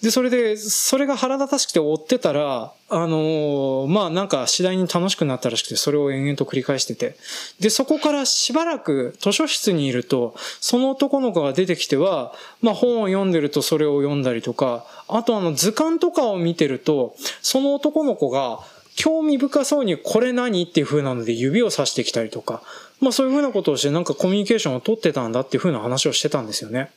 で、それで、それが腹立たしくて追ってたら、あのー、まあなんか次第に楽しくなったらしくて、それを延々と繰り返してて。で、そこからしばらく図書室にいると、その男の子が出てきては、まあ本を読んでるとそれを読んだりとか、あとあの図鑑とかを見てると、その男の子が、興味深そうにこれ何っていう風なので指をさしてきたりとか、まあそういう風なことをしてなんかコミュニケーションを取ってたんだっていう風な話をしてたんですよね。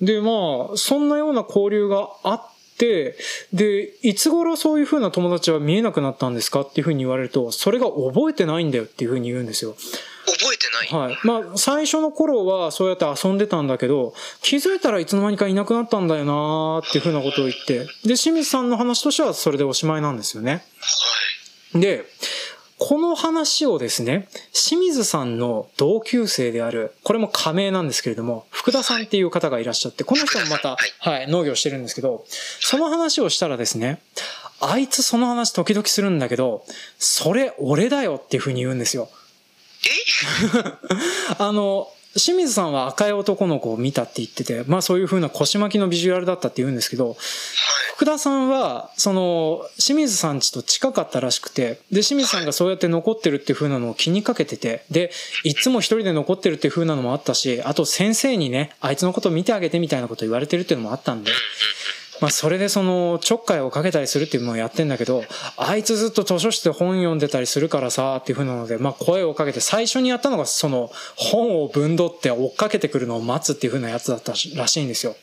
で、まあ、そんなような交流があって、で、いつ頃そういう風な友達は見えなくなったんですかっていう風に言われると、それが覚えてないんだよっていう風に言うんですよ。覚えてない？はい。まあ、最初の頃はそうやって遊んでたんだけど、気づいたらいつの間にかいなくなったんだよなーっていう風なことを言って、で、清水さんの話としてはそれでおしまいなんですよね。はい。で、この話をですね、清水さんの同級生である、これも仮名なんですけれども、福田さんっていう方がいらっしゃって、この人もまた、はい、農業してるんですけど、その話をしたらですね、あいつその話時々するんだけど、それ俺だよっていうふうに言うんですよ。え？[LAUGHS] あの、清水さんは赤い男の子を見たって言ってて、まあそういう風な腰巻きのビジュアルだったって言うんですけど、福田さんは、その、清水さんちと近かったらしくて、で、清水さんがそうやって残ってるっていう風なのを気にかけてて、で、いつも一人で残ってるっていう風なのもあったし、あと先生にね、あいつのこと見てあげてみたいなこと言われてるっていうのもあったんで、まあ、それでその、ちょっかいをかけたりするっていうのをやってんだけど、あいつずっと図書室で本読んでたりするからさ、っていう風なので、まあ、声をかけて、最初にやったのが、その、本をぶんどって追っかけてくるのを待つっていう風なやつだったらしいんですよ。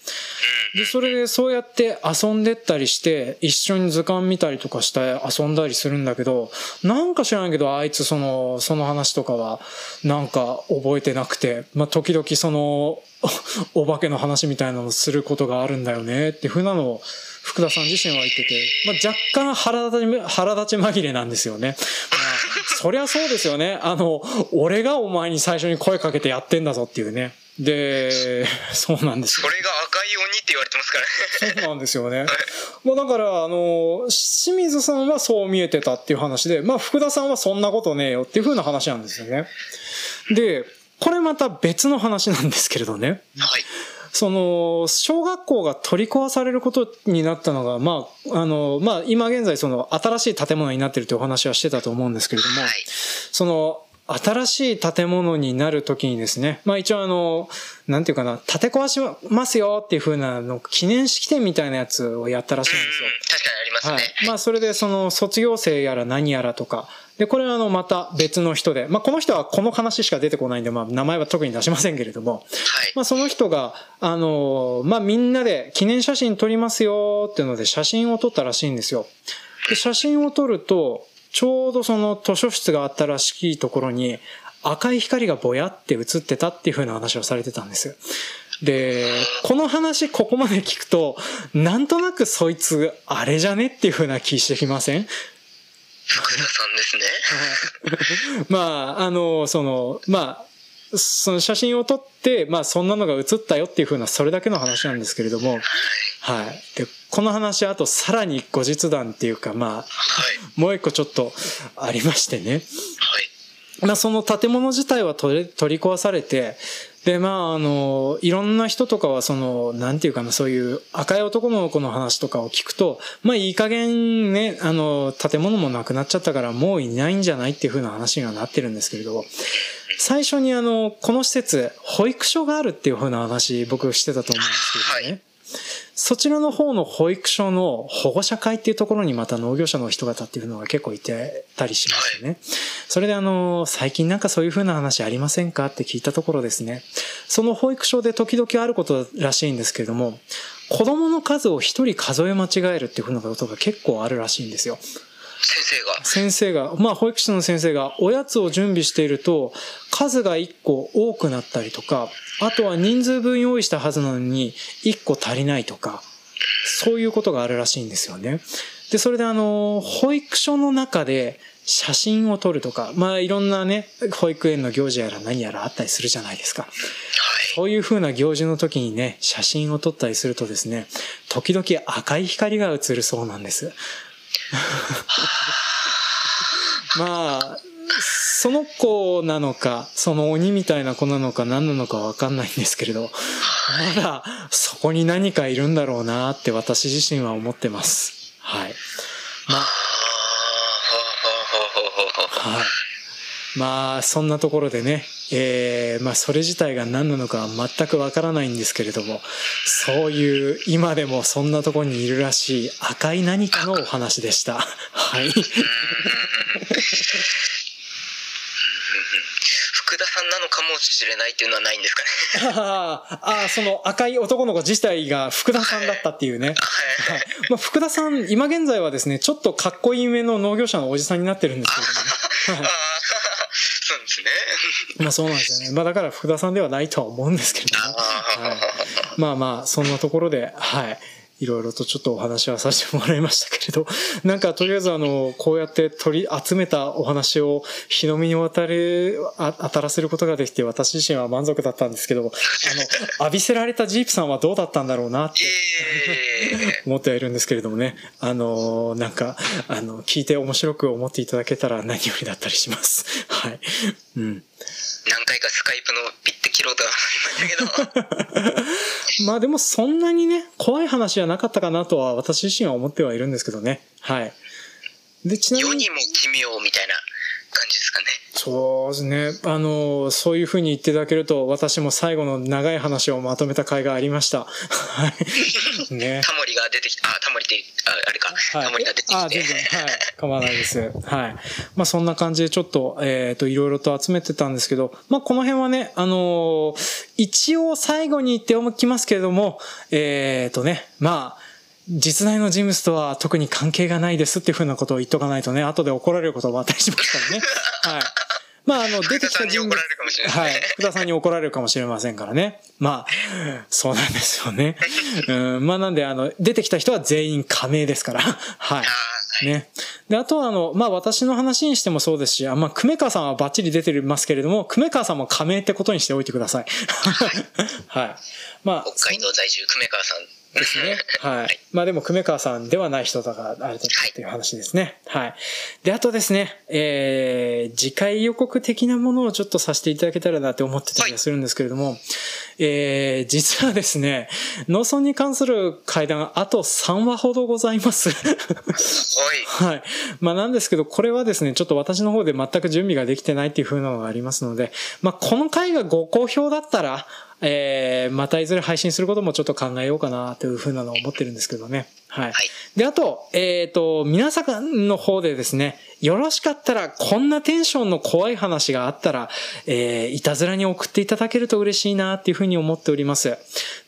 で、それでそうやって遊んでったりして、一緒に図鑑見たりとかして遊んだりするんだけど、なんか知らんけど、あいつその、その話とかは、なんか覚えてなくて、まあ、時々その、[LAUGHS] お化けの話みたいなのをすることがあるんだよねっていうふうなのを福田さん自身は言ってて、まあ、若干腹立ち、腹立ち紛れなんですよね。まあ、そりゃそうですよね。あの、俺がお前に最初に声かけてやってんだぞっていうね。で、そうなんですよ。それが赤い鬼って言われてますからね。そうなんですよね。まあだから、あの、清水さんはそう見えてたっていう話で、まあ福田さんはそんなことねえよっていう風な話なんですよね。で、これまた別の話なんですけれどね。はい。その、小学校が取り壊されることになったのが、まあ、あの、まあ、今現在その新しい建物になってるというお話はしてたと思うんですけれども、はい、その、新しい建物になるときにですね、まあ一応あの、なんていうかな、建て壊しますよっていう風なの、記念式典みたいなやつをやったらしいんですよ。確かにありますね。はい。まあそれでその卒業生やら何やらとか、で、これはあの、また別の人で、まあ、この人はこの話しか出てこないんで、まあ、名前は特に出しませんけれども、はい、まあ、その人が、あの、まあ、みんなで記念写真撮りますよっていうので写真を撮ったらしいんですよ。で、写真を撮ると、ちょうどその図書室があったらしいところに、赤い光がぼやって映ってたっていう風な話をされてたんです。で、この話ここまで聞くと、なんとなくそいつ、あれじゃねっていう風な気してきません？福田さんですね。まあ、あの、その、まあ、その写真を撮って、まあそんなのが写ったよっていうふうなそれだけの話なんですけれども、はい。で、この話あとさらに後日談っていうか、まあ、はい、もう一個ちょっとありましてね。はい。まあその建物自体は取り取り壊されて、で、まあ、あの、いろんな人とかは、その、なんていうかな、そういう赤い男の子の話とかを聞くと、まあ、いい加減ね、あの、建物もなくなっちゃったからもういないんじゃないっていう風な話にはなってるんですけれど、最初にあの、この施設、保育所があるっていう風な話、僕してたと思うんですけどね。はいそちらの方の保育所の保護者会っていうところにまた農業者の人方っていうのが結構いてたりしましてね。それであの、最近なんかそういう風な話ありませんかって聞いたところですね。その保育所で時々あることらしいんですけれども、子供の数を一人数え間違えるっていう風なことが結構あるらしいんですよ。先生が先生が、まあ保育士の先生がおやつを準備していると数が1個多くなったりとか、あとは人数分用意したはずなのに1個足りないとか、そういうことがあるらしいんですよね。で、それであの、保育所の中で写真を撮るとか、まあいろんなね、保育園の行事やら何やらあったりするじゃないですか。そういう風な行事の時にね、写真を撮ったりするとですね、時々赤い光が映るそうなんです。[LAUGHS] まあ、その子なのか、その鬼みたいな子なのか何なのかわかんないんですけれど、まだそこに何かいるんだろうなって私自身は思ってます。はい。まあ、はい。まあ、そんなところでね、えー、まあ、それ自体が何なのかは全くわからないんですけれども、そういう、今でもそんなところにいるらしい赤い何かのお話でした。はい。福田さんなのかもしれないっていうのはないんですかねああ、その赤い男の子自体が福田さんだったっていうね。はい。はい、まあ、福田さん、今現在はですね、ちょっとかっこいいめの農業者のおじさんになってるんですけどね。まあそうなんですよね。まあだから福田さんではないとは思うんですけどね。はい、まあまあ、そんなところで、はい。いろいろとちょっとお話はさせてもらいましたけれど、なんかとりあえずあの、こうやって取り集めたお話を日の目に渡り、当たらせることができて私自身は満足だったんですけど、あの、浴びせられたジープさんはどうだったんだろうなって思ってはいるんですけれどもね、あの、なんか、あの、聞いて面白く思っていただけたら何よりだったりします。はい。うん。何回かスカイプのピッて切ろうとは思いましたけど。[LAUGHS] まあでもそんなにね、怖い話じゃなかったかなとは私自身は思ってはいるんですけどね。はい。で、ちなみに。世にも奇妙みたいな感じですかね。そうですね。あの、そういうふうに言っていただけると、私も最後の長い話をまとめた回がありました。はい。[LAUGHS] ね。タモリが出てきた、あ、タモリって、ああれか、はい、タモリが出てきて。あ、全然、はい。構わないです。はい。まあそんな感じでちょっと、えっ、ー、と、いろいろと集めてたんですけど、まあこの辺はね、あのー、一応最後に言っておきますけれども、えっ、ー、とね、まあ、実在の人物とは特に関係がないですっていうふうなことを言っとかないとね、後で怒られることもあったりしますからね。[LAUGHS] はい。まあ、あの、出てきた人物。はい。福田さんに怒られるかもしれませんからね。まあ、そうなんですよね。[LAUGHS] うん、まあ、なんで、あの、出てきた人は全員加盟ですから。はい。ね。で、あとは、あの、まあ、私の話にしてもそうですし、あまあ、久米川さんはバッチリ出てますけれども、久米川さんも加盟ってことにしておいてください。はい。[LAUGHS] まあ、北海道在住久米川さんですね。[LAUGHS] はい。まあでも、久米川さんではない人だから、あれだっていう話ですね。はい。で、あとですね、えー、次回予告的なものをちょっとさせていただけたらなって思ってたりはするんですけれども、はい、えー、実はですね、農村に関する会談、あと3話ほどございます。はい。[LAUGHS] はい。まあなんですけど、これはですね、ちょっと私の方で全く準備ができてないっていう風なのがありますので、まあこの回がご好評だったら、えー、またいずれ配信することもちょっと考えようかなというふうなのを思ってるんですけどね。はい。はい、で、あと、えっ、ー、と、皆さんの方でですね、よろしかったら、こんなテンションの怖い話があったら、えー、いたずらに送っていただけると嬉しいなっていうふうに思っております。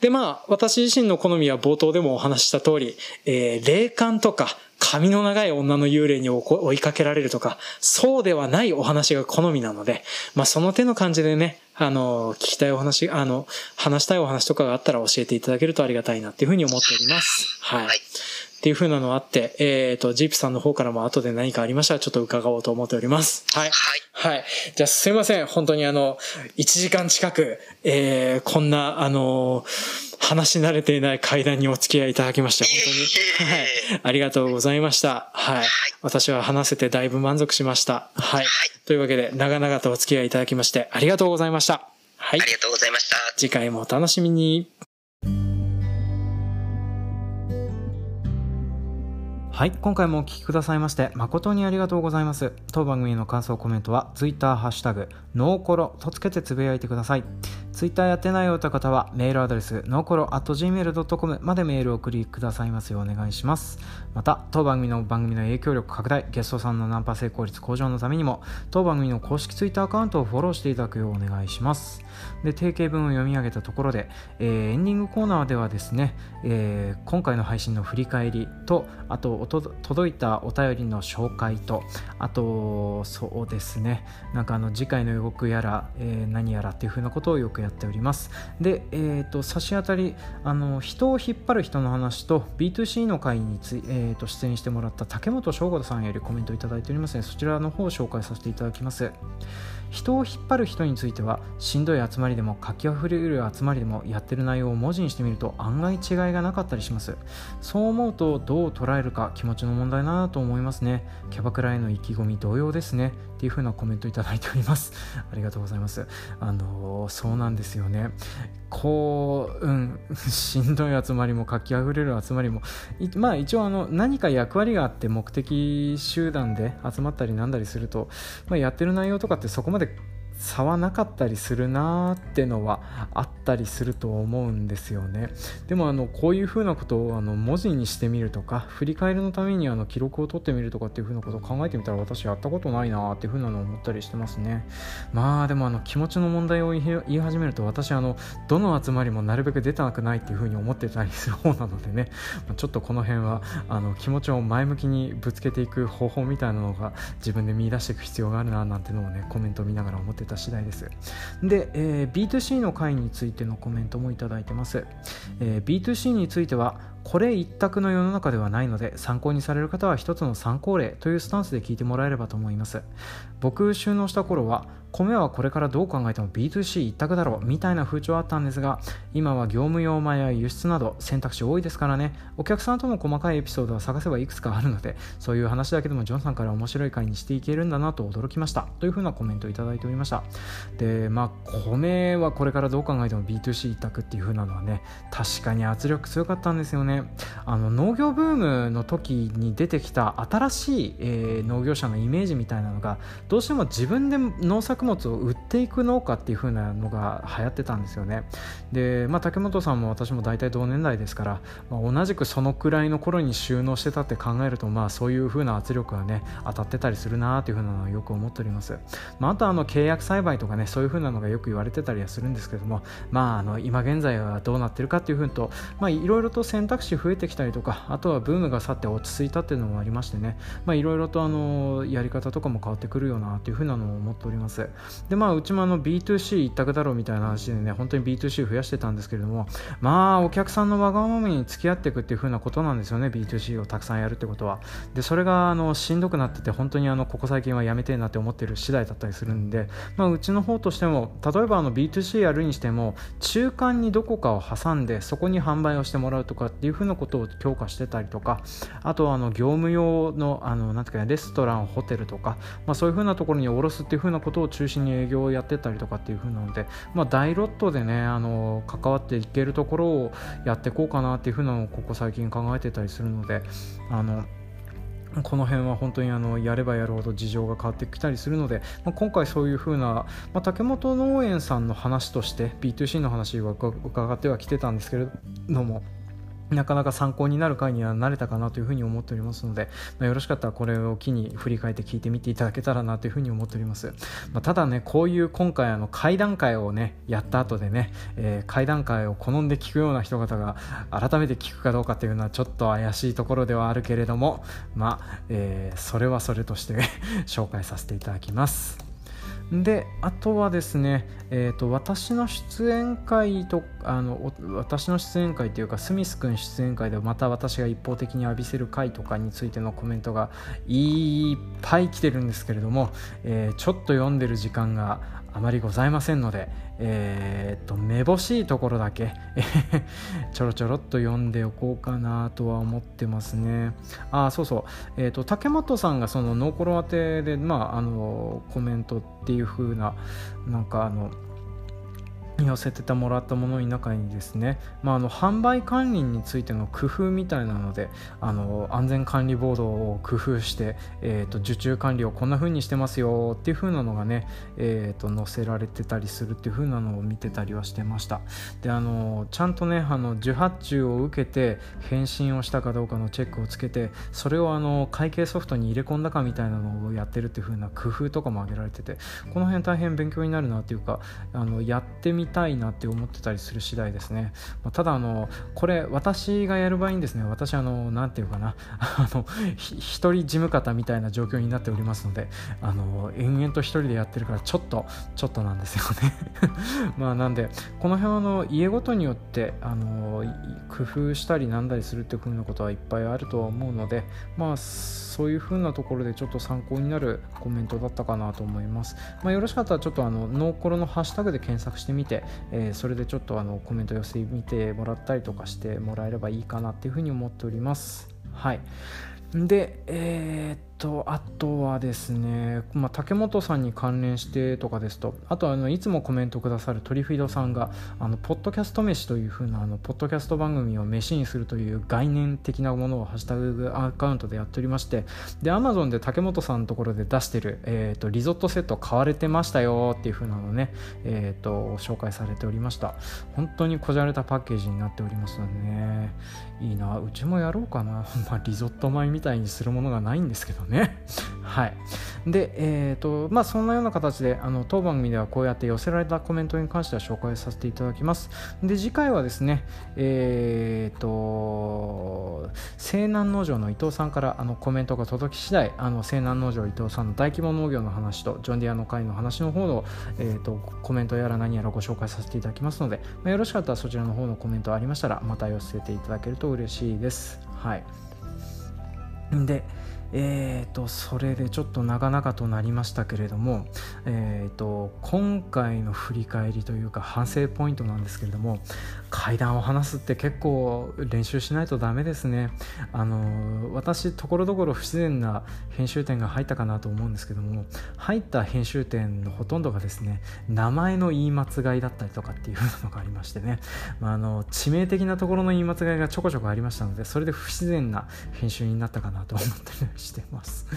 で、まあ、私自身の好みは冒頭でもお話した通り、えー、霊感とか、髪の長い女の幽霊に追いかけられるとか、そうではないお話が好みなので、まあその手の感じでね、あの、聞きたいお話、あの、話したいお話とかがあったら教えていただけるとありがたいなっていうふうに思っております。はい。はいっていう風なのあって、えっ、ー、と、ジープさんの方からも後で何かありましたらちょっと伺おうと思っております。はい。はい。はい。じゃあすいません。本当にあの、1時間近く、えー、こんな、あの話し慣れていない会談にお付き合いいただきまして、本当に、はい。ありがとうございました。はい。私は話せてだいぶ満足しました。はい。というわけで、長々とお付き合いいただきまして、ありがとうございました。はい。はい。ありがとうございました。次回もお楽しみに。はい、今回もお聴きくださいまして誠にありがとうございます。当番組の感想コメントは Twitter ハッシュタグノーコロとつけてつぶやいてください。ツイッターやってないよという方はメールアドレスノーコロ at gmail.com までメールを送りくださいますようお願いします。また、当番組の番組の影響力拡大、ゲストさんのナンパ成功率向上のためにも、当番組の公式ツイッターアカウントをフォローしていただくようお願いします。で、定型文を読み上げたところで、えー、エンディングコーナーではですね、えー、今回の配信の振り返りと、あと届いたお便りの紹介と、あと、そうですね、なんかあの次回の予告やら、えー、何やらっていうふうなことをよくやっております。で、えーと、差し当たりあの人を引っ張る人の話と B2C の会につい、えーと、出演してもらった竹本翔吾さんよりコメントいただいておりますのでそちらの方を紹介させていただきます人を引っ張る人についてはしんどい集まりでも活気あふれる集まりでもやってる内容を文字にしてみると案外違いがなかったりします。そう思うとどう捉えるか気持ちの問題だなと思いますね。キャバクラへの意気込み同様ですね。っていう風なコメントいただいております。[LAUGHS] ありがとうございます。あのー、そうなんですよね。こう、うん、[LAUGHS] しんどい集まりも活気あふれる集まりもまあ一応あの何か役割があって目的集団で集まったりなんだりすると、まあ、やってる内容とかってそこまで差はなかったりするなーってのはあったりすると思うんですよね。でもあのこういうふうなことをあの文字にしてみるとか振り返りのためにあの記録を取ってみるとかっていうふうなことを考えてみたら私やったことないなーっていうふうなのを思ったりしてますね。まあでもあの気持ちの問題を言い始めると私あのどの集まりもなるべく出たくないっていうふうに思ってたりする方なのでね。[LAUGHS] ちょっとこの辺はあの気持ちを前向きにぶつけていく方法みたいなのが自分で見出していく必要があるななんてのをねコメントを見ながら思ってた次第です。で、えー、B2C の会についてのコメントもいただいてます、えー、B2C についてはこれ一択の世の中ではないので参考にされる方は一つの参考例というスタンスで聞いてもらえればと思います。僕収納した頃は米はこれからどう考えても B2C 一択だろうみたいな風潮あったんですが今は業務用米や輸出など選択肢多いですからね。お客さんとの細かいエピソードは探せばいくつかあるのでそういう話だけでもジョンさんから面白い回にしていけるんだなと驚きました。というふうなコメントをいただいておりました。でまあ米はこれからどう考えても B2C 一択っていう風なのはね確かに圧力強かったんですよね。あの農業ブームの時に出てきた新しい、えー、農業者のイメージみたいなのがどうしても自分で農作物を売っていく農家っていう風なのが流行ってたんですよね。で、まあ、竹本さんも私も大体同年代ですから、まあ、同じくそのくらいの頃に収納してたって考えると、まあ、そういう風な圧力がね当たってたりするなっていう風なのはよく思っております、まあ、あとあの契約栽培とかねそういう風なのがよく言われてたりはするんですけども、まあ、あの今現在はどうなってるかっていう風といろいろと選択肢増えてきたりとかあとはブームが去って落ち着いたっていうのもありましてねいろいろとあのやり方とかも変わってくるよなっていう風なのを思っております。でまあうちもあの B2C 一択だろうみたいな話でね本当に B2C 増やしてたんですけれどもまあお客さんのわがままに付き合っていくっていう風なことなんですよね B2C をたくさんやるってことは。でそれがあのしんどくなってて本当にあのここ最近はやめてえなって思ってる次第だったりするんで、まあ、うちの方としても例えばあの B2C やるにしても中間にどこかを挟んでそこに販売をしてもらうとかっていう風なことを強化してたりとかあとはあの業務用のあのなんていうかレストランホテルとか、まあ、そういう風なところに卸すっていう風なことを中中心に営業をやってたりとかっていう風なので、まあ、大ロットでねあの関わっていけるところをやっていこうかなっていう風なのをここ最近考えてたりするのであのこの辺は本当にあのやればやるほど事情が変わってきたりするので、まあ、今回そういうふうな、まあ、竹本農園さんの話として B2C の話は伺ってはきてたんですけれどもなかなか参考になる回にはなれたかなというふうに思っておりますので、まあ、よろしかったらこれを機に振り返って聞いてみていただけたらなというふうに思っております。まあ、ただね、こういう今回あの会談会をね、やった後でね、えー、会談会を好んで聞くような人方が改めて聞くかどうかっていうのはちょっと怪しいところではあるけれども、まあ、えー、それはそれとして [LAUGHS] 紹介させていただきます。であとはですね、えーと、私の出演会とあの私の出演会というかスミス君出演会でまた私が一方的に浴びせる回とかについてのコメントがいっぱい来てるんですけれども、えー、ちょっと読んでる時間があまりございませんので、えー、っとめぼしいところだけ [LAUGHS] ちょろちょろっと読んでおこうかなとは思ってますね。あそうそう、えー、っと竹本さんがそのノーコロ宛てで、まあ、あのコメントっていう風ななんかあの寄せてたもらったものの中にですね、まあ、あの販売管理についての工夫みたいなのであの安全管理ボードを工夫して、えーと、受注管理をこんな風にしてますよっていう風なのがね、えーと、載せられてたりするっていう風なのを見てたりはしてました。であのちゃんとねあの受発注を受けて返信をしたかどうかのチェックをつけてそれをあの会計ソフトに入れ込んだかみたいなのをやってるっていう風な工夫とかも挙げられててこの辺大変勉強になるなっていうかあのやってみてたいなって思ってたりする次第ですね、まあ、ただあのこれ私がやる場合にですね私あの何て言うかな [LAUGHS] あの一人事務方みたいな状況になっておりますのであの延々と一人でやってるからちょっとちょっとなんですよね。[LAUGHS] まあなんでこの辺はの家ごとによってあの工夫したりなんだりするっていう風なことはいっぱいあるとは思うのでまあそういう風なところでちょっと参考になるコメントだったかなと思います、まあ、よろしかったらちょっとあのノーコロのハッシュタグで検索してみて、えー、それでちょっとあのコメント寄せ見てもらったりとかしてもらえればいいかなっていうふうに思っております。はい。でえー、っとあとはですね、まあ、竹本さんに関連してとかですとあとあのいつもコメントくださるトリフィードさんがあのポッドキャスト飯というふうなあのポッドキャスト番組を飯にするという概念的なものをハッシュタグアカウントでやっておりましてで Amazon で竹本さんのところで出してる、えーと、リゾットセット買われてましたよっていうふうなのね、えーと、紹介されておりました。本当にこじゃれたパッケージになっておりますのでね。いいな。うちもやろうかな、[LAUGHS] まあ、リゾット米みたいにするものがないんですけどね。[LAUGHS] はい。でえーとまあ、そんなような形であの当番組ではこうやって寄せられたコメントに関しては紹介させていただきます。で次回はですねえっ、ー、と西南農場の伊藤さんからあのコメントが届き次第あの西南農場伊藤さんの大規模農業の話とジョン・ディアの会の話の方の、えーと、コメントやら何やらご紹介させていただきますので、まあ、よろしかったらそちらの方のコメントありましたらまた寄せていただけると嬉しいです。はい。でえーと、それでちょっと長々となりましたけれども、えーと、今回の振り返りというか反省ポイントなんですけれども階段を話すって結構練習しないとダメですね。あの私ところどころ不自然な編集点が入ったかなと思うんですけども入った編集点のほとんどがですね名前の言い間違いだったりとかっていうのがありましてね、まあ、あの致命的なところの言い間違いがちょこちょこありましたのでそれで不自然な編集になったかなと思ったりしてます。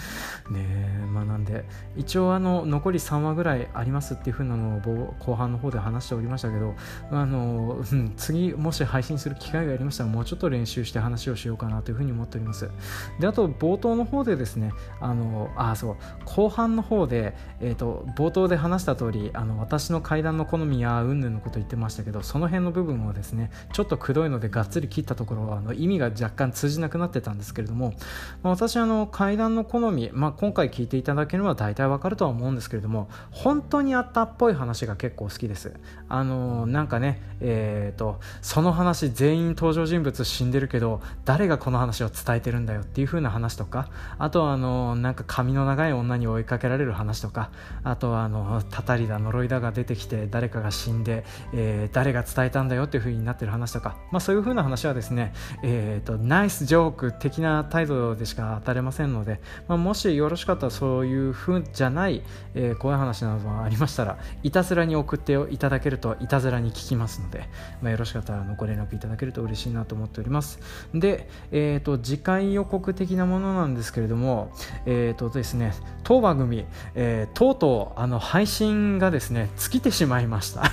ねまあなんで一応あの残り3話ぐらいありますっていう風なのを後半の方で話しておりましたけどあの、うん、次もし配信する機会がありましたらもうちょっと練習して話をしようかなという風に思っております。であと冒頭の方でですねあのあそう後半の方で、えーと、冒頭で話した通りあの私の階段の好みやうんぬんのこと言ってましたけどその辺の部分をですねちょっとくどいのでがっつり切ったところはあの意味が若干通じなくなってたんですけれども、まあ、私あの階段の好み、まあ、今回聞いていただけるのは大体わかるとは思うんですけれども本当にあったっぽい話が結構好きです。あのなんかねえーと、その話全員登場人物死んでるけど誰がこの話を伝えてるんだよっていう風な話とかあとはあのなんか髪の長い女に追いかけられる話とかあとはあのたたりだ呪いだが出てきて誰かが死んで、えー、誰が伝えたんだよっていう風になってる話とか、まあ、そういう風な話はですね、えーと、とナイスジョーク的な態度でしか当たれません。ので、まあ、もしよろしかったらそういう風じゃない、えー、怖い話などがありましたらいたずらに送っていただけるといたずらに聞きますので、まあ、よろしかったらご連絡いただけると嬉しいなと思っております。で、えーと、次回予告的なものなんですけれどもえ、ー、とですね当番組、えー、とうとうあの配信がですね尽きてしまいました。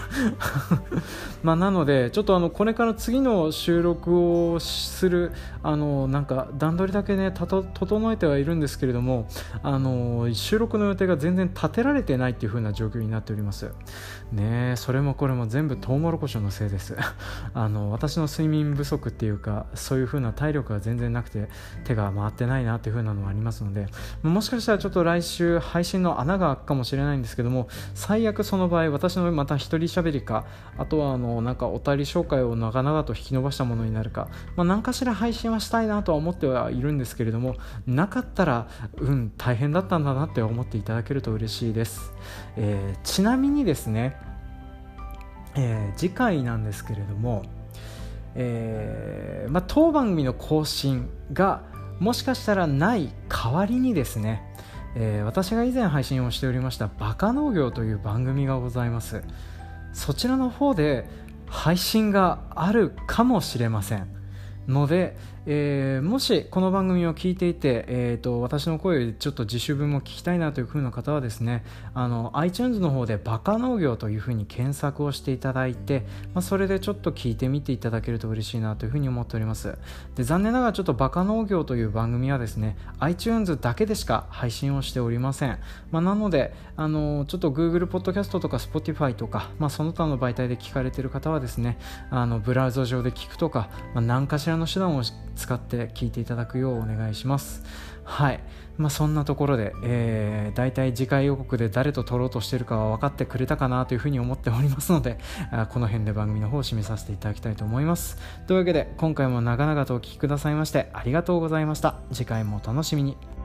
[LAUGHS] まあなのでちょっとあのこれから次の収録をするあのなんか段取りだけね整えててはいるんですけれどもあの収録の予定が全然立てられてないっていう風な状況になっております。ねそれもこれも全部トウモロコシのせいです。[LAUGHS] あの私の睡眠不足っていうかそういう風な体力が全然なくて手が回ってないなっていう風なのはありますのでもしかしたらちょっと来週配信の穴が開くかもしれないんですけども最悪その場合私のまた一人喋りかあとはあのなんかお便り紹介を長々と引き伸ばしたものになるか、まあ、何かしら配信はしたいなとは思ってはいるんですけれどもななかったらうん大変だったんだなって思っていただけると嬉しいです、えー、ちなみにですね、えー、次回なんですけれども、えーまあ、当番組の更新がもしかしたらない代わりにですね、えー、私が以前配信をしておりました「バカ農業」という番組がございます。そちらの方で配信があるかもしれませんのでえー、もしこの番組を聞いていて、えーと、私の声でちょっと自主文も聞きたいなという風な方はですねあの iTunes の方でバカ農業という風に検索をしていただいて、まあ、それでちょっと聞いてみていただけると嬉しいなという風に思っております。で残念ながらちょっとバカ農業という番組はですね iTunes だけでしか配信をしておりません、まあ、なのであのちょっと Google Podcast とか Spotify とか、まあ、その他の媒体で聞かれている方はですねあのブラウザ上で聞くとか、まあ、何かしらの手段を使って聞いていただくようお願いします。はい。まあ、そんなところで、えー、大体次回予告で誰と撮ろうとしてるかは分かってくれたかなというふうに思っておりますのでこの辺で番組の方を締めさせていただきたいと思います。というわけで今回も長々とお聴きくださいましてありがとうございました。次回もお楽しみに。